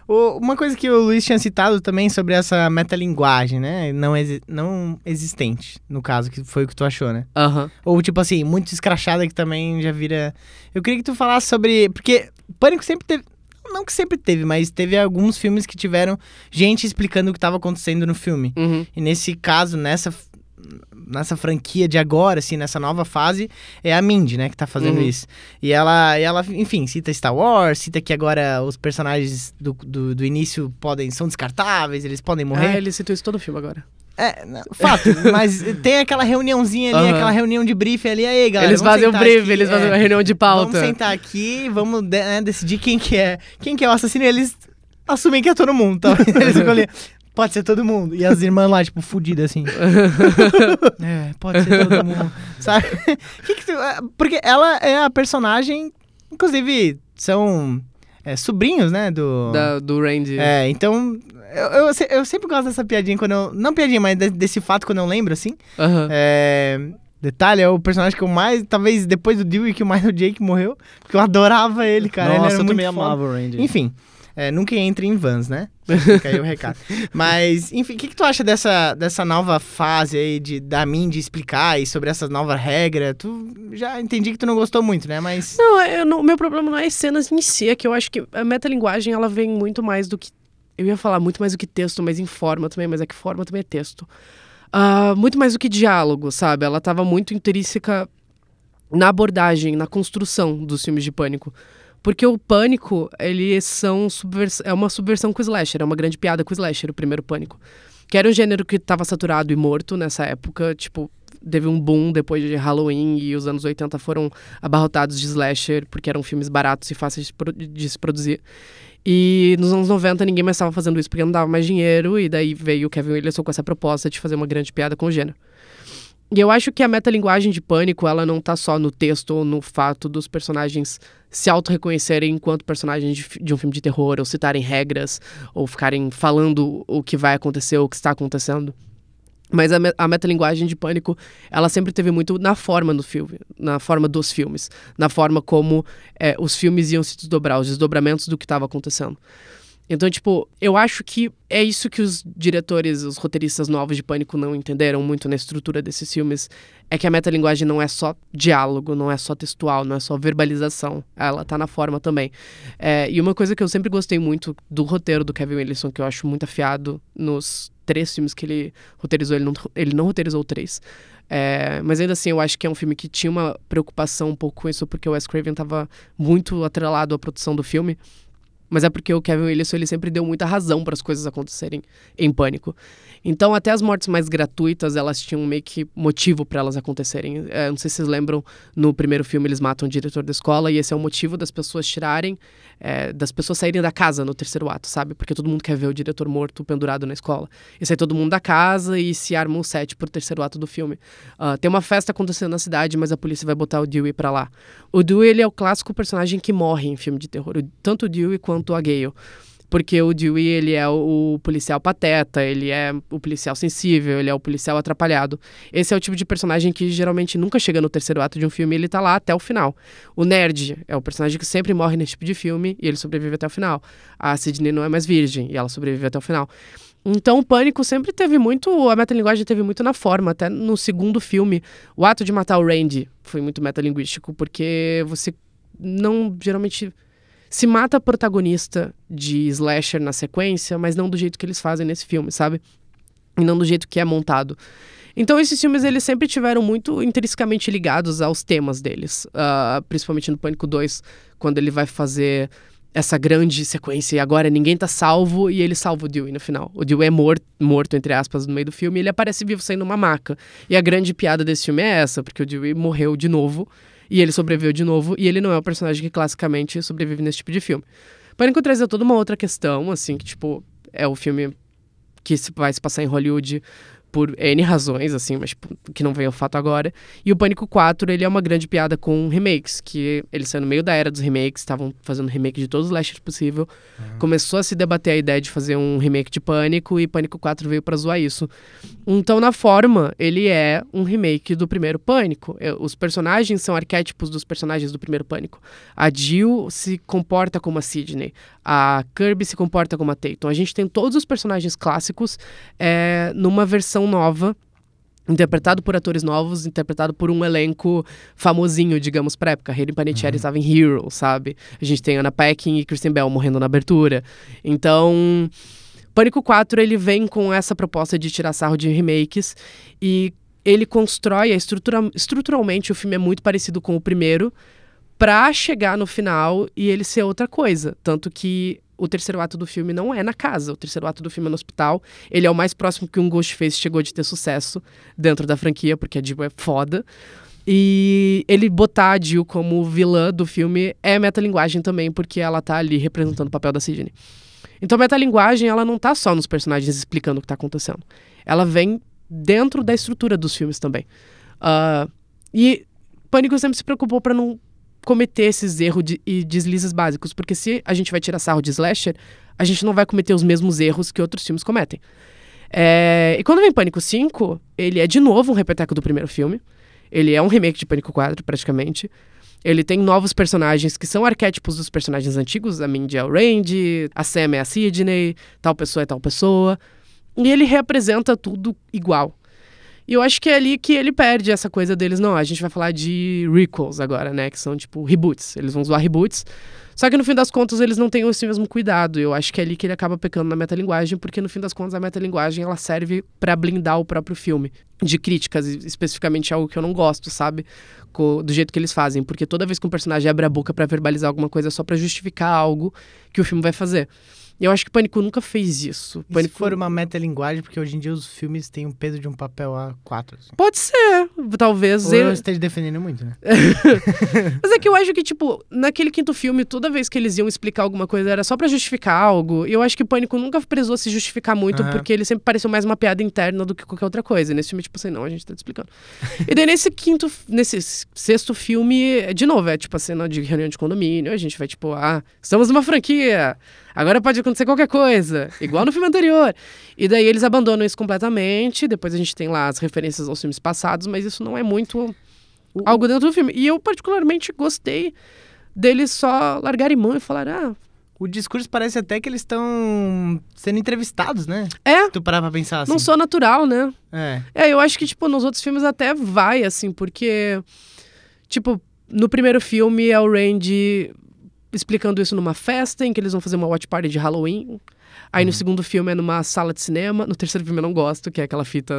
O- uma coisa que o Luiz tinha citado também sobre essa metalinguagem, né? Não, exi- não existente, no caso, que foi o que tu achou, né? Aham. Ou, tipo assim, muito escrachada que também já vira. Eu queria que tu falasse sobre. Porque Pânico sempre teve. Não que sempre teve, mas teve alguns filmes que tiveram gente explicando o que estava acontecendo no filme. Uhum. E nesse caso, nessa, nessa franquia de agora, assim, nessa nova fase, é a Mindy, né, que tá fazendo Uhum. isso. E ela, e ela, enfim, cita Star Wars, cita que agora os personagens do, do, do início podem são descartáveis, eles podem Ah, morrer. ele citou isso todo o filme agora. É, não, fato, mas tem aquela reuniãozinha ali, Aham. aquela reunião de briefing ali, aí, galera. eles fazem o sentar brief, aqui, eles fazem é, a reunião de pauta. Vamos sentar aqui, vamos de- né, decidir quem que é, quem que é o assassino, e eles assumem que é todo mundo, tá? Eles ficam ali, pode ser todo mundo. E as irmãs lá, tipo, fudidas assim. é, pode ser todo mundo, sabe? Que que tu- é, porque ela é a personagem, inclusive, são é, sobrinhos, né, do... Da- do Randy. É, então, eu, eu, eu sempre gosto dessa piadinha quando eu... Não piadinha, mas de- desse fato quando eu lembro, assim. Aham. É, detalhe, é o personagem que eu mais, talvez depois do Dewey, que mais o Jake morreu. Porque eu adorava ele, cara. ele Nossa, era eu muito também foda. amava o Randy. Enfim, é, nunca entre em vans, né? Fica aí o recado. Mas, enfim, o que, que tu acha dessa, dessa nova fase aí de, da Mindy explicar e sobre essa nova regra? Tu já entendi que tu não gostou muito, né? Mas. Não, não- o meu problema não é as cenas em si, é que eu acho que a metalinguagem ela vem muito mais do que. Eu ia falar muito mais do que texto, mas em forma também, mas é que forma também é texto. Ah, muito mais do que diálogo, sabe? Ela tava muito intrínseca na abordagem, na construção dos filmes de pânico. Porque o pânico, eles são subvers... é uma subversão com o slasher, é uma grande piada com o slasher, o primeiro pânico. Que era um gênero que estava saturado e morto nessa época, tipo, teve um boom depois de Halloween e os anos 80 foram abarrotados de slasher, porque eram filmes baratos e fáceis de se produzir. E nos anos 90 ninguém mais estava fazendo isso porque não dava mais dinheiro, e daí veio o Kevin Williamson com essa proposta de fazer uma grande piada com o gênero. E eu acho que a metalinguagem de pânico, ela não tá só no texto ou no fato dos personagens se auto-reconhecerem enquanto personagens de, de um filme de terror, ou citarem regras, ou ficarem falando o que vai acontecer ou o que está acontecendo. Mas a, me- a metalinguagem de pânico, ela sempre teve muito na forma do filme, na forma dos filmes, na forma como é, os filmes iam se desdobrar, os desdobramentos do que estava acontecendo. Então, tipo, eu acho que é isso que os diretores, os roteiristas novos de Pânico não entenderam muito na estrutura desses filmes. É que a metalinguagem não é só diálogo, não é só textual, não é só verbalização. Ela tá na forma também. É, e uma coisa que eu sempre gostei muito do roteiro do Kevin Williamson, que eu acho muito afiado nos três filmes que ele roteirizou, ele não, ele não roteirizou três. É, mas ainda assim, eu acho que é um filme que tinha uma preocupação um pouco com isso, porque o Wes Craven tava muito atrelado à produção do filme. Mas é porque o Kevin Williamson ele sempre deu muita razão para as coisas acontecerem em pânico. Então, até as mortes mais gratuitas, elas tinham meio que motivo para elas acontecerem. É, não sei se vocês lembram, no primeiro filme eles matam o diretor da escola e esse é o motivo das pessoas tirarem, é, das pessoas saírem da casa no terceiro ato, sabe? Porque todo mundo quer ver o diretor morto pendurado na escola. E sai todo mundo da casa e se arma um set pro terceiro ato do filme. Ah, tem uma festa acontecendo na cidade, mas a polícia vai botar o Dewey pra lá. O Dewey, ele é o clássico personagem que morre em filme de terror. Tanto o Dewey quanto a Gale. Porque o Dewey, ele é o, policial pateta, ele é o policial sensível, ele é o policial atrapalhado. Esse é o tipo de personagem que geralmente nunca chega no terceiro ato de um filme e ele tá lá até o final. O nerd é o personagem que sempre morre nesse tipo de filme e ele sobrevive até o final. A Sidney não é mais virgem e ela sobrevive até o final. Então o pânico sempre teve muito. A metalinguagem teve muito na forma. Até no segundo filme, o ato de matar o Randy foi muito metalinguístico, porque você não geralmente se mata a protagonista de slasher na sequência, mas não do jeito que eles fazem nesse filme, sabe? E não do jeito que é montado. Então esses filmes eles sempre tiveram muito intrinsecamente ligados aos temas deles, Ah, principalmente no Pânico 2, quando ele vai fazer essa grande sequência e agora ninguém tá salvo e ele salva o Dewey no final. O Dewey é morto, morto, entre aspas, no meio do filme e ele aparece vivo saindo uma maca. E a grande piada desse filme é essa, porque o Dewey morreu de novo e ele sobreviveu de novo e ele não é o personagem que classicamente sobrevive nesse tipo de filme. Pânico trazer toda uma outra questão, assim, que tipo, é o filme que se vai se passar em Hollywood por N razões, assim, mas tipo, que não vem ao fato agora. E o Pânico 4, ele é uma grande piada com remakes, que ele saiu no meio da era dos remakes, estavam fazendo remake de todos os slashers possível. Uhum. Começou a se debater a ideia de fazer um remake de Pânico e Pânico 4 veio para zoar isso. Então, na forma, ele é um remake do primeiro Pânico. Os personagens são arquétipos dos personagens do primeiro Pânico. A Jill se comporta como a Sidney, a Kirby se comporta como a Tatum. A gente tem todos os personagens clássicos é, numa versão versão nova interpretado por atores novos, interpretado por um elenco famosinho, digamos, pra época. Hayden Panettiere uhum. estava em Hero, sabe? A gente tem Anna Paquin e Kristen Bell morrendo na abertura. Então, Pânico 4, ele vem com essa proposta de tirar sarro de remakes e ele constrói, a estrutura, estruturalmente o filme é muito parecido com o primeiro, pra chegar no final e ele ser outra coisa. Tanto que o terceiro ato do filme não é na casa, o terceiro ato do filme é no hospital. Ele é o mais próximo que um Ghostface chegou de ter sucesso dentro da franquia, porque a Jill é foda. E ele botar a Jill como vilã do filme é metalinguagem também, porque ela tá ali representando o papel da Sidney. Então a metalinguagem, ela não tá só nos personagens explicando o que tá acontecendo. Ela vem dentro da estrutura dos filmes também. Uh, e Pânico sempre se preocupou para não cometer esses erros de, e deslizes básicos, porque se a gente vai tirar sarro de slasher, a gente não vai cometer os mesmos erros que outros filmes cometem. É, e quando vem Pânico 5, ele é de novo um repeteco do primeiro filme. Ele é um remake de Pânico 4, praticamente. Ele tem novos personagens que são arquétipos dos personagens antigos. A Mindy é o Randy, a Sam é a Sidney, tal pessoa é tal pessoa. E ele representa tudo igual. E eu acho que é ali que ele perde essa coisa deles. Não, a gente vai falar de recalls agora, né? Que são tipo reboots. Eles vão zoar reboots. Só que no fim das contas eles não têm esse mesmo cuidado. Eu acho que é ali que ele acaba pecando na metalinguagem, porque no fim das contas a metalinguagem ela serve para blindar o próprio filme de críticas, especificamente algo que eu não gosto, sabe? do jeito que eles fazem, porque toda vez que um personagem abre a boca para verbalizar alguma coisa é só para justificar algo que o filme vai fazer. Eu acho que Pânico nunca fez isso. E Pânico... se for uma metalinguagem, porque hoje em dia os filmes têm o peso de um papel A4. Assim. Pode ser, talvez. Ou eu... eu esteja defendendo muito, né? Mas é que eu acho que, tipo, naquele quinto filme, toda vez que eles iam explicar alguma coisa era só para justificar algo. E eu acho que Pânico nunca precisou se justificar muito, uhum. porque ele sempre pareceu mais uma piada interna do que qualquer outra coisa. E nesse filme, tipo assim, não, a gente tá te explicando. e daí nesse quinto, nesse sexto filme, de novo, é tipo a cena de reunião de condomínio. A gente vai, tipo, ah, estamos numa franquia. Agora pode acontecer qualquer coisa, igual no filme anterior. E daí eles abandonam isso completamente. Depois a gente tem lá as referências aos filmes passados, mas isso não é muito algo dentro do filme. E eu particularmente gostei deles só largarem mão e falar, ah, o discurso parece até que eles estão sendo entrevistados, né? É. Se tu parar pra pensar assim. Não sou natural, né? É. É, eu acho que, tipo, nos outros filmes até vai, assim, porque. Tipo, no primeiro filme é o Randy explicando isso numa festa em que eles vão fazer uma watch party de Halloween. Aí uhum. no segundo filme é numa sala de cinema. No terceiro filme eu não gosto, que é aquela fita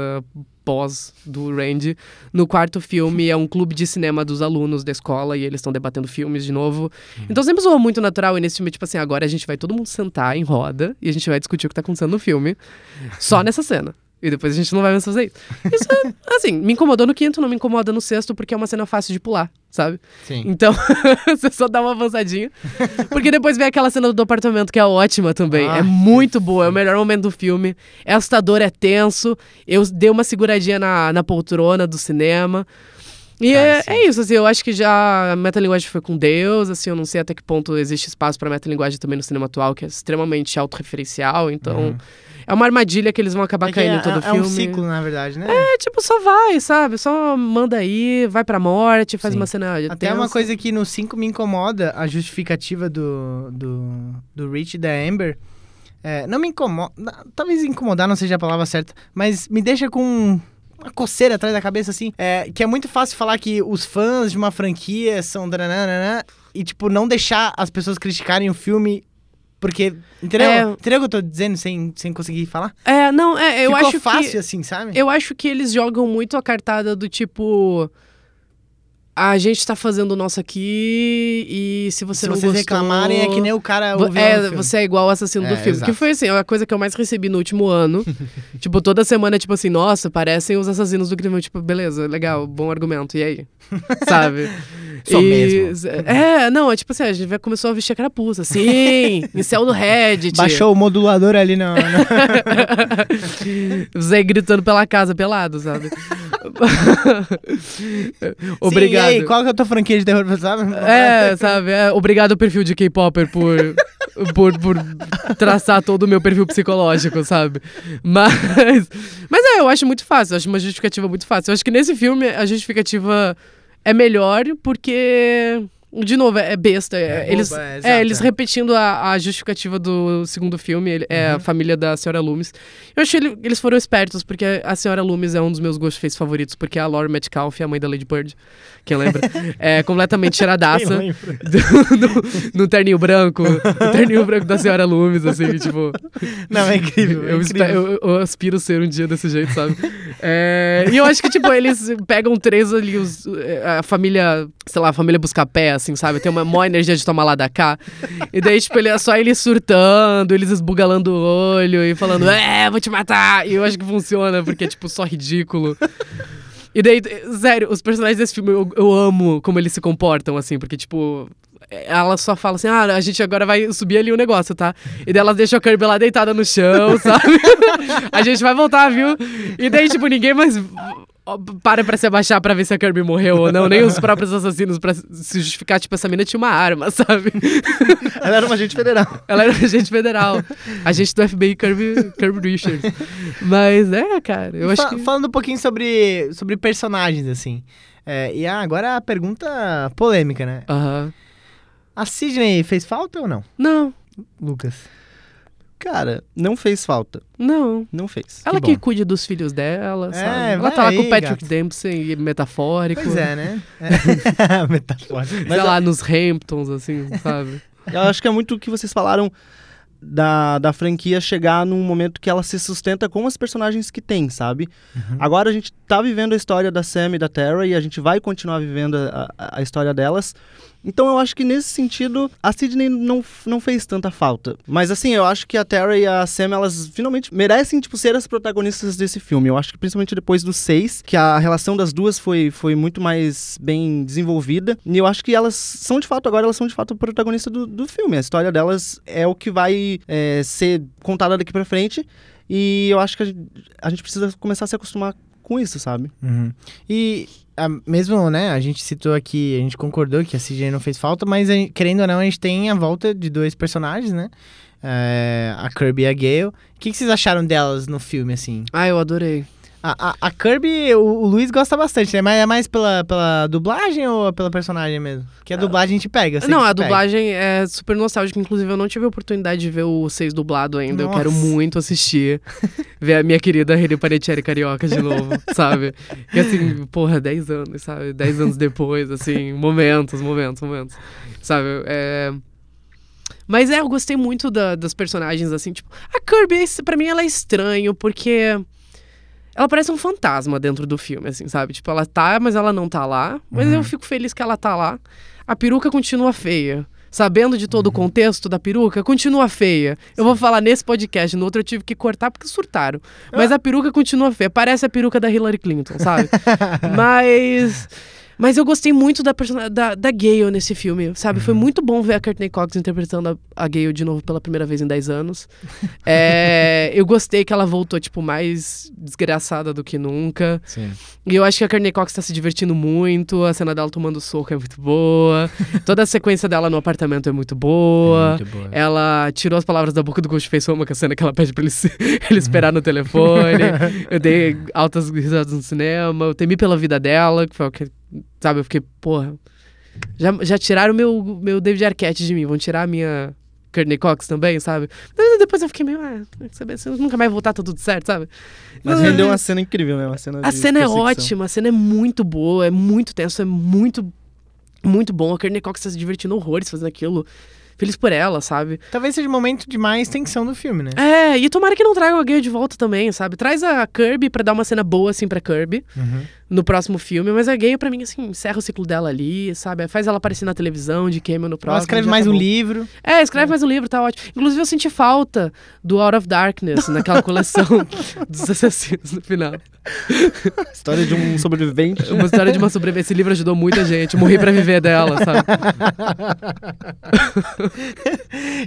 pós do Randy. No quarto filme é um clube de cinema dos alunos da escola e eles estão debatendo filmes de novo. Uhum. Então sempre soa muito natural. E nesse filme, tipo assim, agora a gente vai todo mundo sentar em roda e a gente vai discutir o que tá acontecendo no filme. Só nessa cena. E depois a gente não vai mais fazer isso. Isso, é, assim, me incomodou no quinto, não me incomoda no sexto, porque é uma cena fácil de pular, sabe? Sim. Então, você só dá uma avançadinha. Porque depois vem aquela cena do apartamento, que é ótima também. Ah, é muito boa, é o melhor momento do filme. É assustador, é tenso. Eu dei uma seguradinha na, na poltrona do cinema. E ah, é, é, isso, assim, eu acho que já a metalinguagem foi com Deus, assim, eu não sei até que ponto existe espaço para metalinguagem também no cinema atual, que é extremamente autorreferencial, então... Uhum. É uma armadilha que eles vão acabar é caindo é, em todo é, filme. É um ciclo, na verdade, né? É, tipo, só vai, sabe? Só manda aí, vai pra morte, faz Sim. uma cena. Até tensa. uma coisa que no 5 me incomoda, a justificativa do, do, do Rich e da Amber. É, não me incomoda. Talvez incomodar não seja a palavra certa, mas me deixa com uma coceira atrás da cabeça, assim. É, que é muito fácil falar que os fãs de uma franquia são. E, tipo, não deixar as pessoas criticarem o filme porque, entendeu? É... Entendeu o que eu tô dizendo sem, sem conseguir falar? É, não, é, eu Ficou acho fácil que, assim, sabe? Eu acho que eles jogam muito a cartada do tipo... a gente tá fazendo o nosso aqui e se você Se não vocês gostou... reclamarem, é que nem o cara o do É, você é igual o assassino do É, filme. exato. Que foi assim, a coisa que eu mais recebi no último ano. tipo, toda semana, tipo assim, nossa, parecem os assassinos do crime. Tipo, beleza, legal, bom argumento. E aí? Sabe? Só mesmo. É, não, é tipo assim, a gente começou a vestir a carapuça. Sim, em céu do Reddit. Baixou o modulador ali na. na- Zé gritando pela casa, pelado, sabe? Sim, Obrigado. e aí, qual que é a tua franquia de terror, sabe? É, sabe? É, obrigado perfil de K-Popper por, por, por traçar todo o meu perfil psicológico, sabe? Mas, mas é, eu acho muito fácil. Eu acho uma justificativa muito fácil. Eu acho que nesse filme a justificativa é melhor porque. De novo, é é besta. É, É eles, boba, é, é, eles é. repetindo a, a justificativa do segundo filme, ele- é a família da Senhora Loomis. Eu achei ele, eles foram espertos, porque a Senhora Loomis é um dos meus Ghostface favoritos, porque é a Laurie Metcalf, a mãe da Lady Bird, quem lembra? é completamente do- no, no terninho branco, no terninho branco da senhora Loomis, assim, tipo. Não, é incrível. é Eu, incrível. eu- eu aspiro ser um dia desse jeito, sabe? É, e eu acho que, tipo, eles pegam três ali, os, é, a família, sei lá, a família Buscapé, assim, sabe? Tem uma maior energia de tomar lá da cá. E daí, tipo, ele é só eles surtando, eles esbugalando o olho e falando, é, vou te matar. E eu acho que funciona, porque é, tipo, só ridículo. E daí, sério, os personagens desse filme, eu, eu amo como eles se comportam, assim, porque, tipo. Ela só fala assim, ah, a gente agora vai subir ali o negócio, tá? E daí ela deixa a Kirby lá deitada no chão, sabe? a gente vai voltar, viu? E daí, tipo, ninguém mais para pra se abaixar pra ver se a Kirby morreu ou não, nem os próprios assassinos pra se justificar, tipo, essa mina tinha uma arma, sabe? Ela era uma agente federal. Ela era agente federal. Agente do FBI, Kirby, Kirby Richards. Mas, é, cara, eu acho Fa- que... Falando um pouquinho sobre, sobre personagens, assim. É, e ah, agora a pergunta polêmica, né? Aham. A Sidney fez falta ou não? Não, Lucas. Cara, não fez falta. não. Não fez. Ela bom. que, cuide dos filhos dela, É, sabe? Ela vai tá lá com aí, o Patrick gato. Dempsey, metafórico. Pois é, né? É. Metafórico. Sei lá, nos Hamptons, assim, sabe? Eu acho que é muito o que vocês falaram da, da franquia chegar num momento que ela se sustenta com os personagens que tem, sabe? Agora a gente tá vivendo a história da Sam e da Terra e a gente vai continuar vivendo a, a- a história delas. Então eu acho que nesse sentido a Sidney não, não fez tanta falta. Mas assim, eu acho que a Terra e a Sam, elas finalmente merecem, tipo, ser as protagonistas desse filme. Eu acho que principalmente depois do 6, que a relação das duas foi, foi muito mais bem desenvolvida. E eu acho que elas são de fato, agora elas são de fato protagonistas do, do filme. A história delas é o que vai é, ser contada daqui pra frente. E eu acho que a gente, a gente precisa começar a se acostumar com isso, sabe? Uhum. E a, mesmo, né, a gente citou aqui, a gente concordou que a CJ não fez falta, mas querendo ou não, a gente tem a volta de dois personagens, né? É, a Kirby e a Gale. O que, que vocês acharam delas no filme, assim? Ah, eu adorei. A, a, a Kirby, o, o Luiz gosta bastante, né? Mas é mais pela, pela dublagem ou pela personagem mesmo? Porque a dublagem a gente pega. eu sei Não, que a te pega. dublagem é super nostálgica. Inclusive, eu não tive a oportunidade de ver o 6 dublado ainda. Eu Nossa. quero muito assistir. ver a minha querida Rene Panettiere carioca de novo, sabe? E assim, porra, 10 anos, sabe? 10 anos depois, assim, momentos, momentos, momentos. Sabe? É... Mas é, eu gostei muito da- das personagens, assim, tipo... A Kirby, pra mim, ela é estranho, porque... Ela parece um fantasma dentro do filme, assim, sabe? Tipo, ela tá, mas ela não tá lá. Mas eu fico feliz que ela tá lá. A peruca continua feia. Sabendo de todo o contexto da peruca, continua feia. Eu vou falar nesse podcast, no outro eu tive que cortar porque surtaram. Mas a peruca continua feia. Parece a peruca da Hillary Clinton, sabe? mas. Mas eu gostei muito da, da, da Gale nesse filme, sabe? Foi muito bom ver a Courtney Cox interpretando a, a Gale de novo pela primeira vez em 10 anos. É, eu gostei que ela voltou, tipo, mais desgraçada do que nunca. Sim. E eu acho que a Courtney Cox tá se divertindo muito, a cena dela tomando soco é muito boa, toda a sequência dela no apartamento é muito boa. Muito boa. Ela tirou as palavras da boca do Ghostface Oma, que é a cena que ela pede pra ele, ele esperar no telefone. eu dei altas risadas no cinema, eu temi pela vida dela, que foi o que, sabe, eu fiquei, porra, já, já tiraram o meu, meu David Arquette de mim, vão tirar a minha Courtney Cox também, sabe? Mas depois eu fiquei meio, ah, sabe, se nunca mais voltar, tá tudo certo, sabe? Mas Não, rendeu uma cena incrível mesmo. A cena, a cena é ótima, a cena é muito boa, é muito tenso, é muito, muito bom. A Courtney Cox tá se divertindo horrores fazendo aquilo. Feliz por ela, sabe? Talvez seja o momento de mais tensão do filme, né? É, e tomara que não traga a Gale de volta também, sabe? Traz a Kirby pra dar uma cena boa, assim, pra Kirby, Uhum. No próximo filme, mas a Gale, pra mim, assim, encerra o ciclo dela ali, sabe? Faz ela aparecer na televisão, de cameo no próximo. Ela escreve mais tá um livro. É, escreve mais um livro, tá ótimo. Inclusive, eu senti falta do Out of Darkness naquela coleção dos assassinos no final. História de um sobrevivente. Uma história de uma sobrevivência. Esse livro ajudou muita gente. Morri pra viver dela, sabe?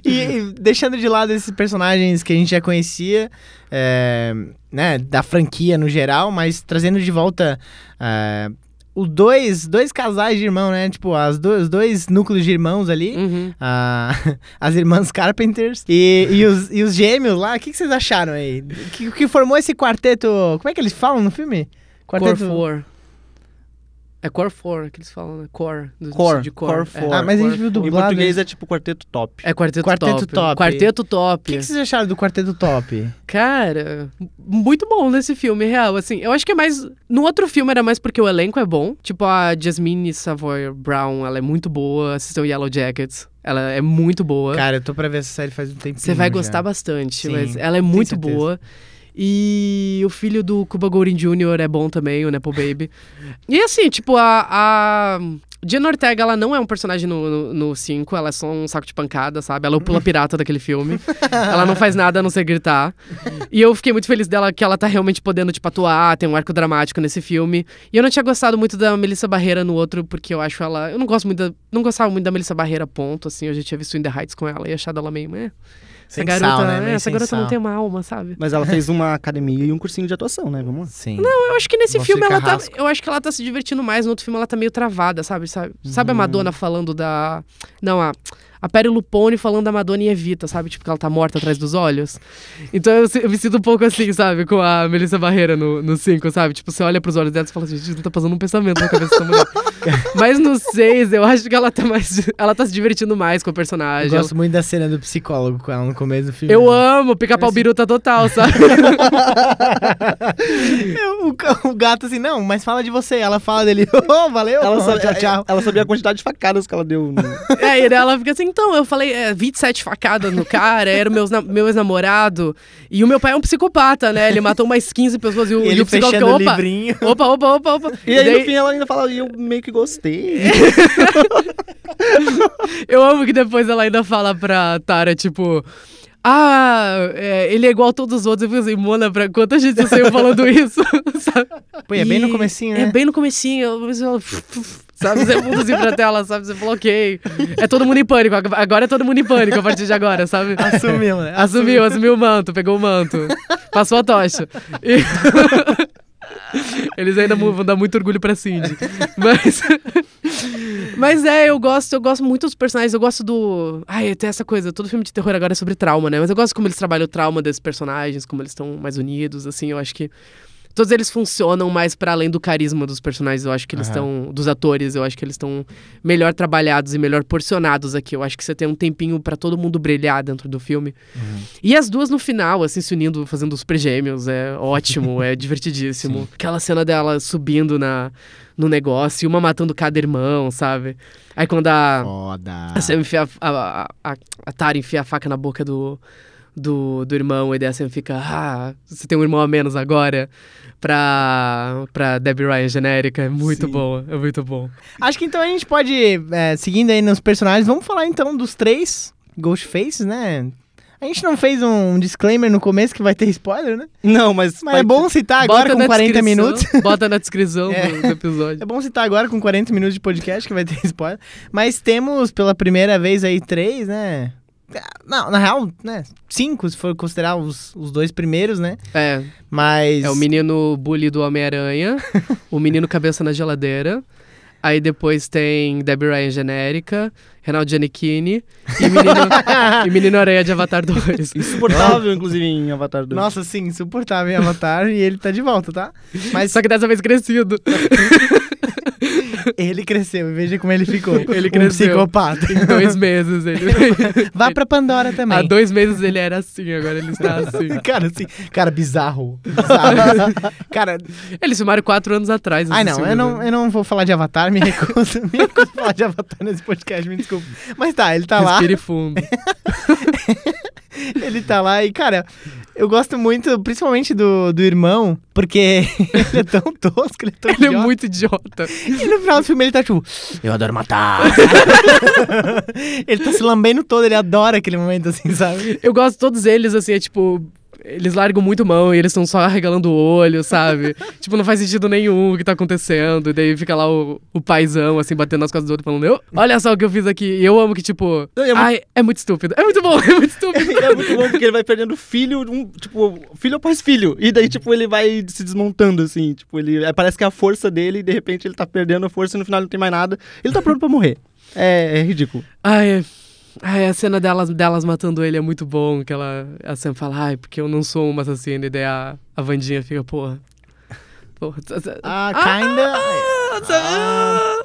E, e deixando de lado esses personagens que a gente já conhecia, é, né, da franquia no geral, mas trazendo de volta é, os dois, dois casais de irmão, né? Tipo, as do, os dois núcleos de irmãos ali. Uhum. a- as irmãs Carpenters e, e, os, e os gêmeos lá, o que, que vocês acharam aí? O que, que formou esse quarteto? Como é que eles falam no filme? Core 4. É Core 4 que eles falam, né? Core. do- Core, De Core É, four. Ah, mas a gente Core viu four. Em dublado. português é tipo quarteto top. É Quarteto, Quarteto top. Top. Quarteto O Top. que, que vocês acharam do quarteto top? Cara, muito bom nesse filme, real. Assim, eu acho que é mais. No outro filme era mais porque o elenco é bom. Tipo, a Jasmine Savoy Brown, ela é muito boa. Assistam Yellow Jackets. Ela é muito boa. Cara, eu tô pra ver essa série faz um tempo. Você vai gostar bastante, Sim, mas ela é muito certeza. E o filho do Cuba Gooding Jr. é bom também, o Nepo Baby. E assim, tipo, a, a Jenna Ortega, ela não é um personagem no 5, ela é só um saco de pancada, sabe? Ela é o pula pirata daquele filme. ela não faz nada a não ser gritar. E eu fiquei muito feliz dela que ela tá realmente podendo, tipo, atuar, tem um arco dramático nesse filme. E eu não tinha gostado muito da Melissa Barreira no outro, porque eu acho ela. Eu não gosto muito da. Não gostava muito da Melissa Barreira, ponto. Assim, eu já tinha visto In the Heights com ela e achado ela meio. Eh. Essa Sem garota, sal, né? é, Meio essa garota não tem uma alma, sabe? Mas ela fez uma academia e um cursinho de atuação, né? Vamos lá. Sim. Eu acho que nesse filme ela tá. Eu acho que ela tá se divertindo mais. No outro filme ela tá meio travada, sabe? Sabe, sabe Uhum. a Madonna falando da. Não, a. A Perry Lupone falando da Madonna e Evita, sabe? Tipo, que ela tá morta atrás dos olhos. Então eu, eu me sinto um pouco assim, sabe? Com a Melissa Barreira no 5, sabe? Tipo, você olha pros olhos dela e fala, gente, não tá passando um pensamento na cabeça dessa mulher. Mas no 6, eu acho que ela tá mais. Ela tá se divertindo mais com o Eu personagem. gosto muito da cena do psicólogo com ela no começo do filme. Eu amo pica-pau biruta total, sabe? Eu- o, o gato assim, não, mas fala de você. Ela fala dele, oh, valeu, Ela, tchau, sabia, tchau. ela sabia a quantidade de facadas que ela deu. no- É, e daí ela fica assim, então, eu falei, é, 27 facadas no cara, era o meus na- meu ex-namorado. E o meu pai é um psicopata, né? Ele matou mais 15 pessoas e o, E e ele o psicólogo fechando o fica, opa, livrinho. opa, opa, opa, opa. E aí, daí- no fim, ela ainda fala, e eu meio que gostei. Eu amo que depois ela ainda fala pra Tara, tipo. Ah, é, ele é igual a todos os outros. Eu fico assim, Mona, pra quanta gente você saiu falando isso? sabe? Pô, e é bem no E- comecinho, né? É bem no comecinho. Você fala, sabe, você muda assim pra tela, sabe? Você fala, ok. É todo mundo em pânico. Agora é todo mundo em pânico a partir de agora, sabe? Assumiu, né? Assumiu, assumiu o manto, pegou o manto. Passou a tocha. E- Eles ainda vão dar muito orgulho pra Cindy. Mas. Mas é, eu gosto, eu gosto muito dos personagens. Eu gosto do. Ai, tem essa coisa. Todo filme de terror agora é sobre trauma, né? Mas eu gosto como eles trabalham o trauma desses personagens, como eles estão mais unidos, assim. Eu acho que. Todos eles funcionam mais para além do carisma dos personagens. Eu acho que eles estão. Dos atores, eu acho que eles estão melhor trabalhados e melhor porcionados aqui. Eu acho que você tem um tempinho pra todo mundo brilhar dentro do filme. E as duas no final, assim, se unindo, fazendo os pré-gêmeos. É ótimo, é divertidíssimo. Aquela cena dela subindo na, no negócio e uma matando cada irmão, sabe? Aí quando a. Foda. A Sam enfia a, a, a, a Tara enfia a faca na boca do, do, do irmão, e daí a Sam fica, ah, você tem um irmão a menos agora pra, pra Debbie Ryan genérica. É muito Sim. bom, é muito bom. Acho que então a gente pode, é, seguindo aí nos personagens, vamos falar então dos três Ghostfaces, né? A gente não fez um disclaimer no começo que vai ter spoiler, né? Não, mas. Mas é bom citar agora com na 40 descrição- minutos. Bota na descrição É. do, do episódio. É bom citar agora com 40 minutos de podcast que vai ter spoiler. Mas temos pela primeira vez aí três, né? Não, na real, né? Cinco, se for considerar os, os dois primeiros, né? É, Mas. é o menino bully do Homem-Aranha, o menino cabeça na geladeira. Aí depois tem Debbie Ryan genérica, Renaldo Giannichini e menino, e menino Aranha de Avatar 2. Insuportável, inclusive, em Avatar 2. Nossa, sim, insuportável em Avatar e ele tá de volta, tá? Mas Só que dessa vez crescido. Ele cresceu, e veja como ele ficou. Ele um cresceu. psicopata. Em dois meses ele. Vá pra Pandora também. Há dois meses ele era assim, agora ele está assim. Cara, assim, cara, bizarro. bizarro. cara, Eles filmaram quatro anos atrás. ai não, filme, eu não, né? eu não vou falar de Avatar, me recuso, me recuso falar de Avatar nesse podcast, me desculpa. Mas tá, ele tá lá, Respire fundo. ele tá lá e, cara, Eu gosto muito, principalmente do, do irmão, porque ele é tão tosco, ele é tão Ele é idiota. muito idiota. E no final do filme ele tá tipo, eu adoro matar. ele tá se lambendo todo, ele adora aquele momento assim, sabe? Eu gosto de todos eles, assim, é tipo. Eles largam muito mão e eles estão só arregalando o olho, sabe? tipo, não faz sentido nenhum o que tá acontecendo. E daí fica lá o, o paizão, assim, batendo nas costas do outro, falando: eu, Olha só o que eu fiz aqui. E eu amo que, tipo. É muito- Ai, é muito estúpido. É muito bom, é muito estúpido. é muito bom porque ele vai perdendo filho, um, tipo, filho após filho. E daí, tipo, ele vai se desmontando, assim. Tipo, ele. é, Parece que é a força dele e de repente ele tá perdendo a força e no final não tem mais nada. Ele tá pronto pra morrer. É, é ridículo. Ai, é- ai, a cena delas, delas matando ele é muito bom. Que ela, a Sam fala, ai, porque eu não sou uma assassina. E daí a, a Vandinha fica, porra. Porra. t- t- Ah, kinda. ah,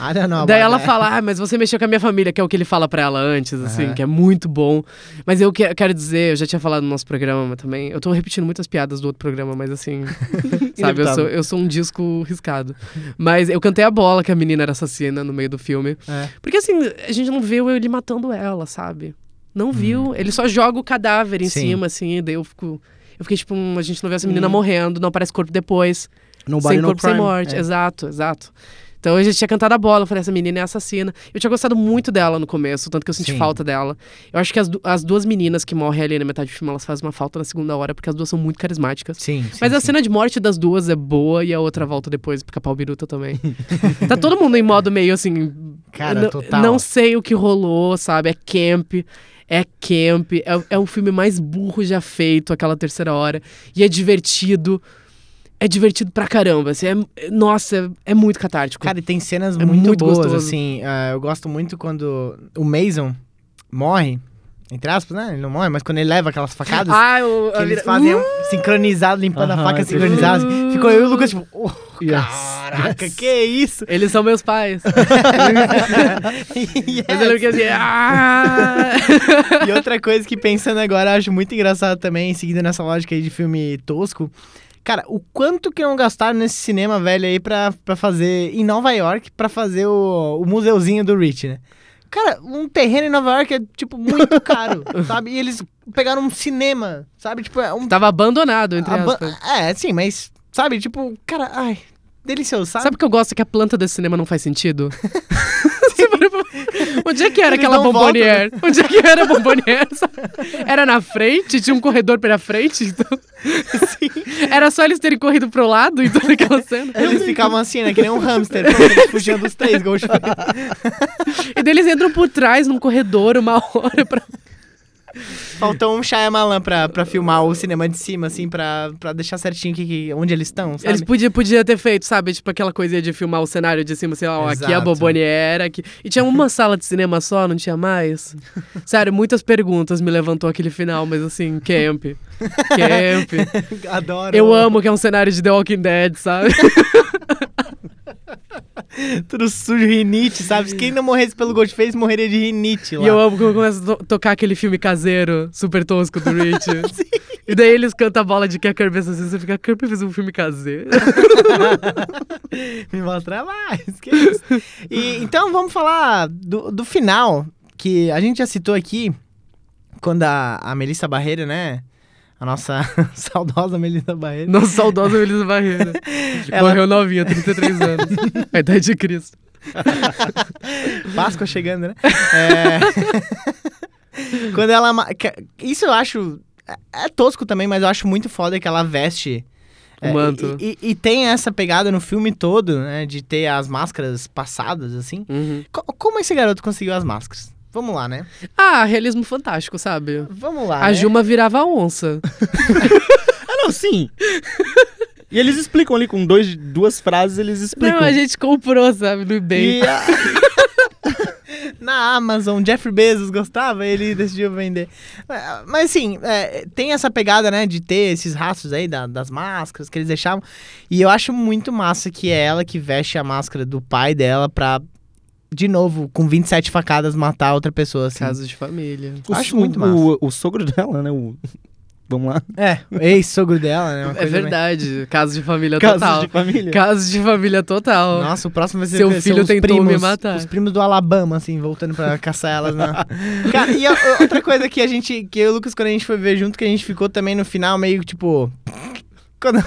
I don't know. Daí ela that. fala, ah, mas você mexeu com a minha família, que é o que ele fala pra ela antes, assim, que é muito bom. Mas eu que- quero dizer, eu já tinha falado no nosso programa também, eu tô repetindo muitas piadas do outro programa, mas assim, sabe, eu sou, eu sou um disco riscado. Mas eu cantei a bola que a menina era assassina no meio do filme. É. Porque assim, a gente não viu ele matando ela, sabe? Não viu. Ele só joga o cadáver em Sim. cima, assim, daí eu fico. Eu fiquei tipo, hum, a gente não vê essa menina morrendo, não aparece corpo depois Nobody sem no corpo, sem crime. morte. É. Exato, exato. Então a gente tinha cantado a bola, eu falei, essa menina é assassina. Eu tinha gostado muito dela no começo, tanto que eu senti Sim. falta dela. Eu acho que as, as duas meninas que morrem ali na metade do filme, elas fazem uma falta na segunda hora, porque as duas são muito carismáticas. Sim, sim, Mas a sim. cena de morte das duas é boa e a outra volta depois, porque a pau biruta também. tá todo mundo em modo meio assim. Cara, total. Não sei o que rolou, sabe? É camp. É camp, é, é o filme mais burro já feito, aquela terceira hora. E é divertido. É divertido pra caramba. Assim, é- nossa, é, muito catártico. Cara, e tem cenas É muito, muito boas, gostoso. assim. ah, eu gosto muito quando o Mason morre, entre aspas, né? Ele não morre, mas quando ele leva aquelas facadas, ah, o, que a eles fazem Uh! sincronizado, limpando Aham, a faca sincronizada. assim. Ficou eu e o Lucas, tipo, oh, Yes. caraca, que isso? Eles são meus pais. Yes. Mas eu lembro que assim. Ah! E outra coisa que pensando agora, eu acho muito engraçado também, seguindo nessa lógica aí de filme tosco. Cara, o quanto que não gastaram nesse cinema velho aí pra, pra fazer em Nova York, pra fazer o, o museuzinho do Rich, né? Cara, um terreno em Nova York é, tipo, muito caro, sabe? E eles pegaram um cinema, sabe? Tipo, é um... Tava abandonado, entre aba- aspas. É, sim, mas, sabe? Tipo, cara, ai, delicioso, sabe? Sabe o que eu gosto? Que a planta desse cinema não faz sentido. Onde é que era Eles aquela dão volta, bombonière? Onde é que era a bombonière? sabe? Era na frente? Tinha um corredor pela frente? Então... Era só eles terem corrido pro lado em toda aquela cena. Eles ficavam assim, né? Que nem um hamster, fugiam dos três gols. E daí eles entram por trás num corredor uma hora pra. Faltou um Shyamalan pra, pra filmar o cinema de cima, assim, pra, pra deixar certinho que, que- onde eles estão, sabe? Eles podiam podia ter feito, sabe? Tipo aquela coisinha de filmar o cenário de cima, sei lá, ó, aqui a bombonière. Aqui... E tinha uma sala de cinema só, não tinha mais? Sério, muitas perguntas me levantou aquele final, mas assim, camp. Camp. Adoro. Eu amo que é um cenário de The Walking Dead, sabe? Tudo sujo, rinite, sabe? Se quem não morresse pelo Ghostface, morreria de rinite lá. E eu amo quando começa a to- tocar aquele filme caseiro, super tosco do Rich. E daí eles cantam a bola de que a Kirby assim, você fica, a Kirby fez um filme caseiro. Me mostra mais. Que isso? E, então vamos falar do, do final, que a gente já citou aqui, quando a, a Melissa Barreira, né? A nossa saudosa Melissa Barreira. Nossa saudosa Melissa Barreira. Ela- Morreu novinha, 33 anos. A idade de Cristo. Páscoa chegando, né? É... Quando ela. Isso eu acho. é- É tosco também, mas eu acho muito foda que ela veste. O é, manto. E, e- e tem essa pegada no filme todo, né? De ter as máscaras passadas, assim. Uhum. Co- como esse garoto conseguiu as máscaras? Vamos lá, né? Ah, realismo fantástico, sabe? Vamos lá. A né? Juma virava onça. Ah, não, sim. e eles explicam ali com dois, duas frases, eles explicam. Não, a gente comprou, sabe, no eBay. A- Na Amazon, Jeff Bezos gostava, ele decidiu vender. Mas assim, é, tem essa pegada, né, de ter esses rastros aí da- das máscaras que eles deixavam. E eu acho muito massa que é ela que veste a máscara do pai dela pra, de novo, com 27 facadas, matar outra pessoa, assim. Casos de família. O, Acho o- muito massa. O, o sogro dela, né? O Vamos lá. É, ex-sogro dela, né? uma É coisa meio- verdade. Caso de família Casos total. de família. Caso de família total. Nossa, o próximo vai ser Seu filho tentou primos, me matar. Os primos do Alabama, assim, voltando pra caçar elas. Na... Cara, e a- outra coisa que a gente, que eu e o Lucas, quando a gente foi ver junto, que a gente ficou também no final meio tipo. Quando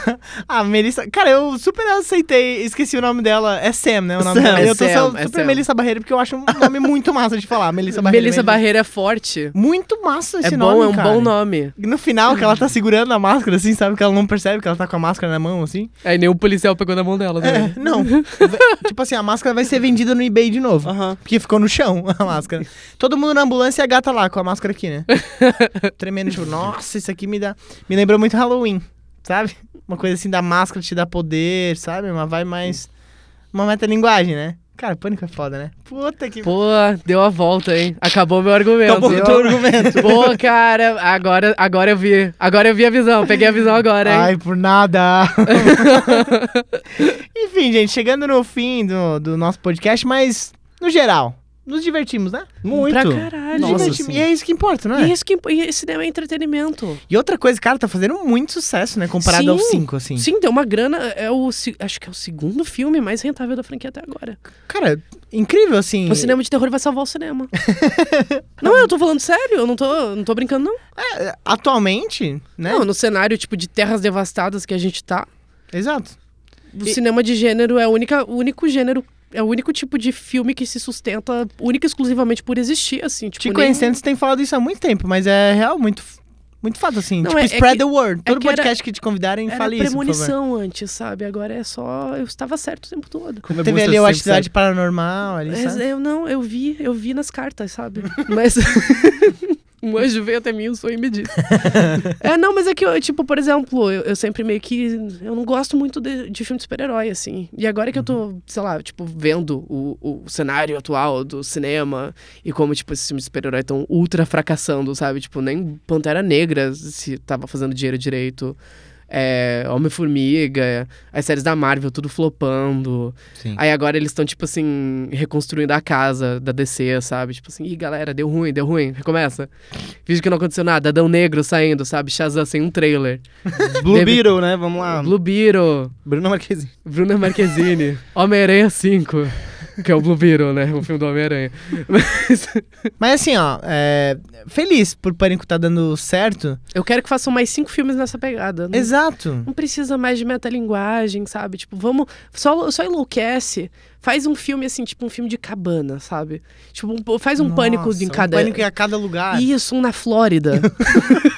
a Melissa. Cara, eu super aceitei, esqueci o nome dela. É Sam, né? O nome Sam, dela. é eu tô Sam, só é super Sam. Melissa Barreira, porque eu acho um nome muito massa de falar. Melissa Barreira. Melissa. Barreira é forte. Muito massa esse é nome. bom, é um cara. bom nome. E No final, que ela tá segurando a máscara, assim, sabe? Que ela não percebe que ela tá com a máscara na mão, assim. Aí nem o policial pegou na mão dela, né? É, não. tipo assim, a máscara vai ser vendida no eBay de novo. Aham. Porque ficou no chão a máscara. Todo mundo na ambulância e a gata lá com a máscara aqui, né? Tremendo, tipo, nossa, isso aqui me dá. Me lembrou muito Halloween, sabe? Uma coisa assim da máscara te dá poder, sabe? Uma vai mais. Uma metalinguagem, né? Cara, pânico é foda, né? Puta que. Pô, deu a volta, hein? Acabou meu argumento. Acabou o teu argumento. Pô, cara, agora, agora eu vi. Agora eu vi a visão. Peguei a visão agora, hein? Ai, por nada. Enfim, gente, chegando no fim do, do nosso podcast, mas no geral, nos divertimos, né? Muito. Pra caralho. Nos Nossa, divertimos. sim. E é isso que importa, não E é? isso que e cinema é entretenimento. E outra coisa, cara, tá fazendo muito sucesso, né? Comparado Sim. aos cinco, assim. Sim, deu uma grana. É o, acho que é o segundo filme mais rentável da franquia até agora. Cara, incrível, assim. O cinema de terror vai salvar o cinema. não, eu tô falando sério, eu não tô, não tô brincando, não. É, atualmente, né? Não, no cenário, tipo, de terras devastadas que a gente tá, Exato. o E- cinema de gênero é a única, o único gênero. É o único tipo de filme que se sustenta única e exclusivamente por existir, assim. Tipo, Te nem- conhecendo, você tem falado isso há muito tempo, mas é real, muito, muito fato, assim. Não, tipo, é- é spread que- the word. é Todo que era- podcast que te convidarem, Era fale isso, premonição antes, sabe? Agora é só. Eu estava certo o tempo todo. Como é Teve ali o Atividade Paranormal, ali, Mas sabe? eu não, eu vi, eu vi nas cartas, sabe? Mas. Um anjo veio até mim, um sonho me disse. é, não, mas é que, eu, tipo, por exemplo, eu, eu sempre meio que. Eu não gosto muito de, de filme de super-herói, assim. E agora que eu tô, sei lá, tipo, vendo o, o cenário atual do cinema e como, tipo, esses filmes de super-herói estão ultra fracassando, sabe? Tipo, nem Pantera Negra se tava fazendo dinheiro direito. É, Homem-Formiga, as séries da Marvel, tudo flopando. Sim. Aí agora eles estão, tipo assim, reconstruindo a casa da DC, sabe? Tipo assim, ih, galera, deu ruim, deu ruim, recomeça. Finge que não aconteceu nada, Adão Negro saindo, sabe? Shazam sem um trailer. Blue Deve- Beetle, né? Vamos lá. Blue Beetle, Bruno Marquezine. Bruna Marquezine, Homem-Aranha 5, que é o Blue Beetle, né? O filme do Homem-Aranha. Mas Mas assim, ó, é, feliz por Pânico tá dando certo. eu quero que façam mais cinco filmes nessa pegada. Não, Exato. não precisa mais de metalinguagem, sabe? Tipo, vamos. Só, só enlouquece. Faz um filme assim, tipo um filme de cabana, sabe? Tipo, um- faz um pânico Nossa, em cada. Um pânico em cada lugar. Isso, um na Flórida.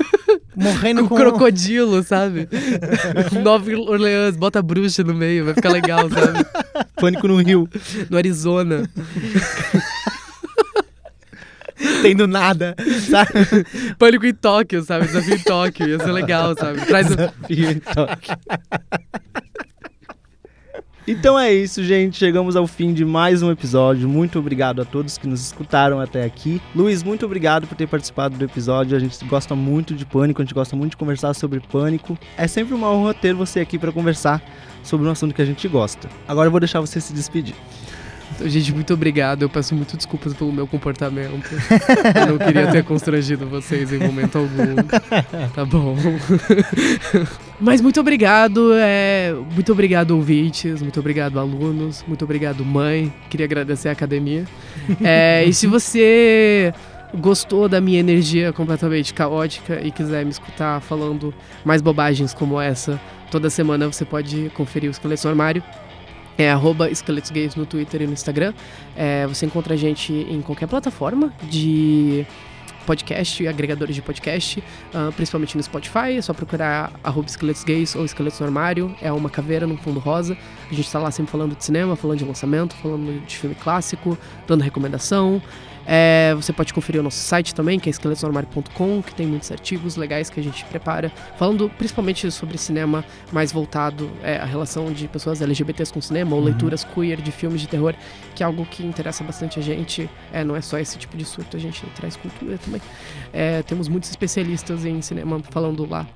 Morrendo com com... crocodilo, sabe? Nova Orleans, bota a bruxa no meio, vai ficar legal, sabe? Pânico no Rio. No Arizona. tendo nada, sabe? Pânico em Tóquio, sabe? Desafio em Tóquio, ia ser legal, sabe? Traz. Desafio em Tóquio. Então é isso, gente. Chegamos ao fim de mais um episódio. Muito obrigado a todos que nos escutaram até aqui. Luiz, muito obrigado por ter participado do episódio. A gente gosta muito de pânico, a gente gosta muito de conversar sobre pânico. É sempre uma honra ter você aqui para conversar sobre um assunto que a gente gosta. Agora eu vou deixar você se despedir. Então, gente, muito obrigado. Eu peço muito desculpas pelo meu comportamento. Eu não queria ter constrangido vocês em momento algum. Tá bom. Mas muito obrigado. É... Muito obrigado, ouvintes. Muito obrigado, alunos. Muito obrigado, mãe. Queria agradecer a academia. É, e se você gostou da minha energia completamente caótica e quiser me escutar falando mais bobagens como essa, toda semana você pode conferir o Esqueleto Armário. É arroba Esqueletos Gays no Twitter e no Instagram. É, você encontra a gente em qualquer plataforma de podcast, agregadores de podcast, ah, principalmente no Spotify. É só procurar arroba Esqueletos Gays ou Esqueletos no Armário. É uma caveira no fundo rosa. A gente tá lá sempre falando de cinema, falando de lançamento, falando de filme clássico, dando recomendação. É, você pode conferir o nosso site também, que é esqueletosnormário.com, que tem muitos artigos legais que a gente prepara, falando principalmente sobre cinema mais voltado é, à relação de pessoas LGBTs com cinema, ou leituras queer de filmes de terror, que é algo que interessa bastante a gente. É, não é só esse tipo de surto, a gente traz cultura também. É, temos muitos especialistas em cinema falando lá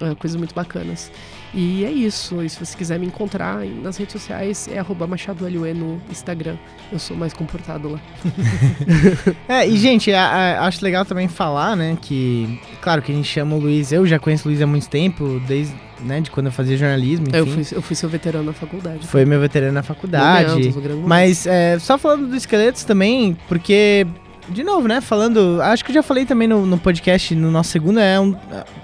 é, coisas muito bacanas. E é isso. E se você quiser me encontrar nas redes sociais, é arroba no Instagram. Eu sou mais comportado lá. É, e gente, a- a- acho legal também falar, né, que, claro que a gente chama o Luiz, eu já conheço o Luiz há muito tempo, desde, né, de quando eu fazia jornalismo, enfim. Eu fui, eu fui seu veterano na faculdade. Foi meu veterano na faculdade. Mas é, só falando do Esqueletos também, porque, de novo, né? Falando. Acho que eu já falei também no, no podcast, no nosso segundo, é um.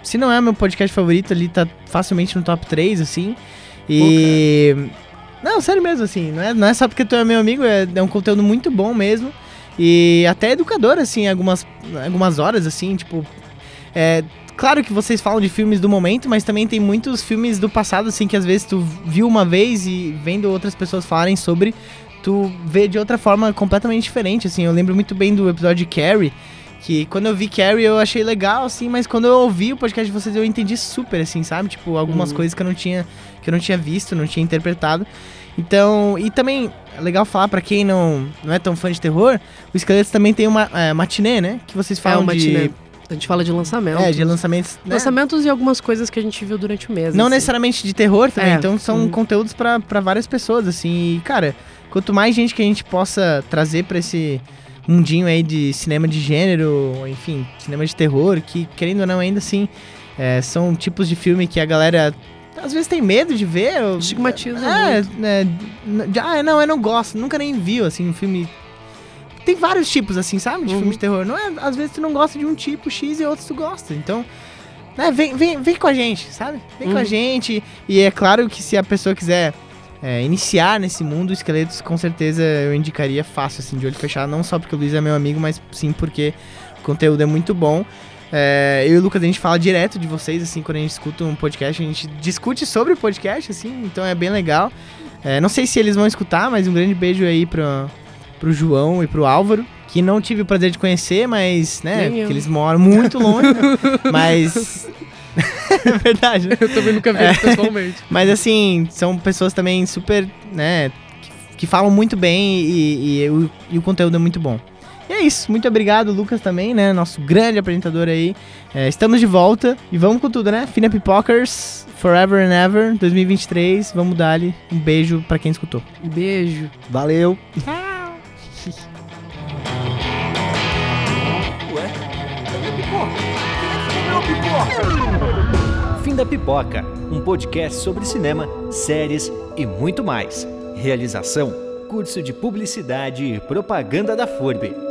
Se não é meu podcast favorito, ali tá facilmente no top 3, assim. E. não, sério mesmo, assim. Não é, não é só porque tu é meu amigo, é, é um conteúdo muito bom mesmo. E até educador, assim, algumas, algumas horas, assim, tipo. É, claro que vocês falam de filmes do momento, mas também tem muitos filmes do passado, assim, que às vezes tu viu uma vez e vendo outras pessoas falarem sobre, tu vê de outra forma completamente diferente, assim. Eu lembro muito bem do episódio de Carrie, que quando eu vi Carrie eu achei legal, assim, mas quando eu ouvi o podcast de vocês eu entendi super, assim, sabe? Tipo, algumas Uhum. coisas que eu não tinha que eu não tinha visto, não tinha interpretado. Então, e também é legal falar pra quem não, não é tão fã de terror, o Esqueletos também tem uma é, matinê, né? Que vocês falam é uma de matinê. A gente fala de lançamentos. é, de lançamentos, né? Lançamentos e algumas coisas que a gente viu durante o mês. Não assim. necessariamente de terror também, É, então são uhum. conteúdos pra pra várias pessoas, assim. E, cara, quanto mais gente que a gente possa trazer pra esse mundinho aí de cinema de gênero, enfim, cinema de terror, que querendo ou não, ainda assim, é, são tipos de filme que a galera às vezes tem medo de ver. Estigmatiza É, né, n- de- ah, não, eu não gosto, nunca nem viu, assim, um filme. Tem vários tipos, assim, sabe? De Uhum. filme de terror. Não é, às vezes tu não gosta de um tipo X e outros tu gosta. Então, né, vem, vem, vem com a gente, sabe? Vem com a Uhum. gente. E é claro que se a pessoa quiser é, iniciar nesse mundo, esqueletos, com certeza eu indicaria fácil, assim, de olho fechado. Não só porque o Luiz é meu amigo, mas sim porque o conteúdo é muito bom. É, eu e o Lucas, a gente fala direto de vocês, assim, quando a gente escuta um podcast, a gente discute sobre o podcast, assim, então é bem legal. É, não sei se eles vão escutar, mas um grande beijo aí pro, pro João e pro Álvaro, que não tive o prazer de conhecer, mas, né, Nem eu. que eles moram muito longe, mas... é verdade, né? Eu também nunca vi É. eles pessoalmente. Mas assim, são pessoas também super, né, que, que falam muito bem e, e o, e o conteúdo é muito bom. E é isso, muito obrigado, Lucas também, né, nosso grande apresentador aí. É, estamos de volta e vamos com tudo, né? Fina Pipokers, Forever and Ever, 2023, vamos dar ali um beijo pra quem escutou. Beijo. Valeu! Ué? da Pipoca, um podcast sobre cinema, séries e muito mais. Realização: Curso de Publicidade e Propaganda da FURB.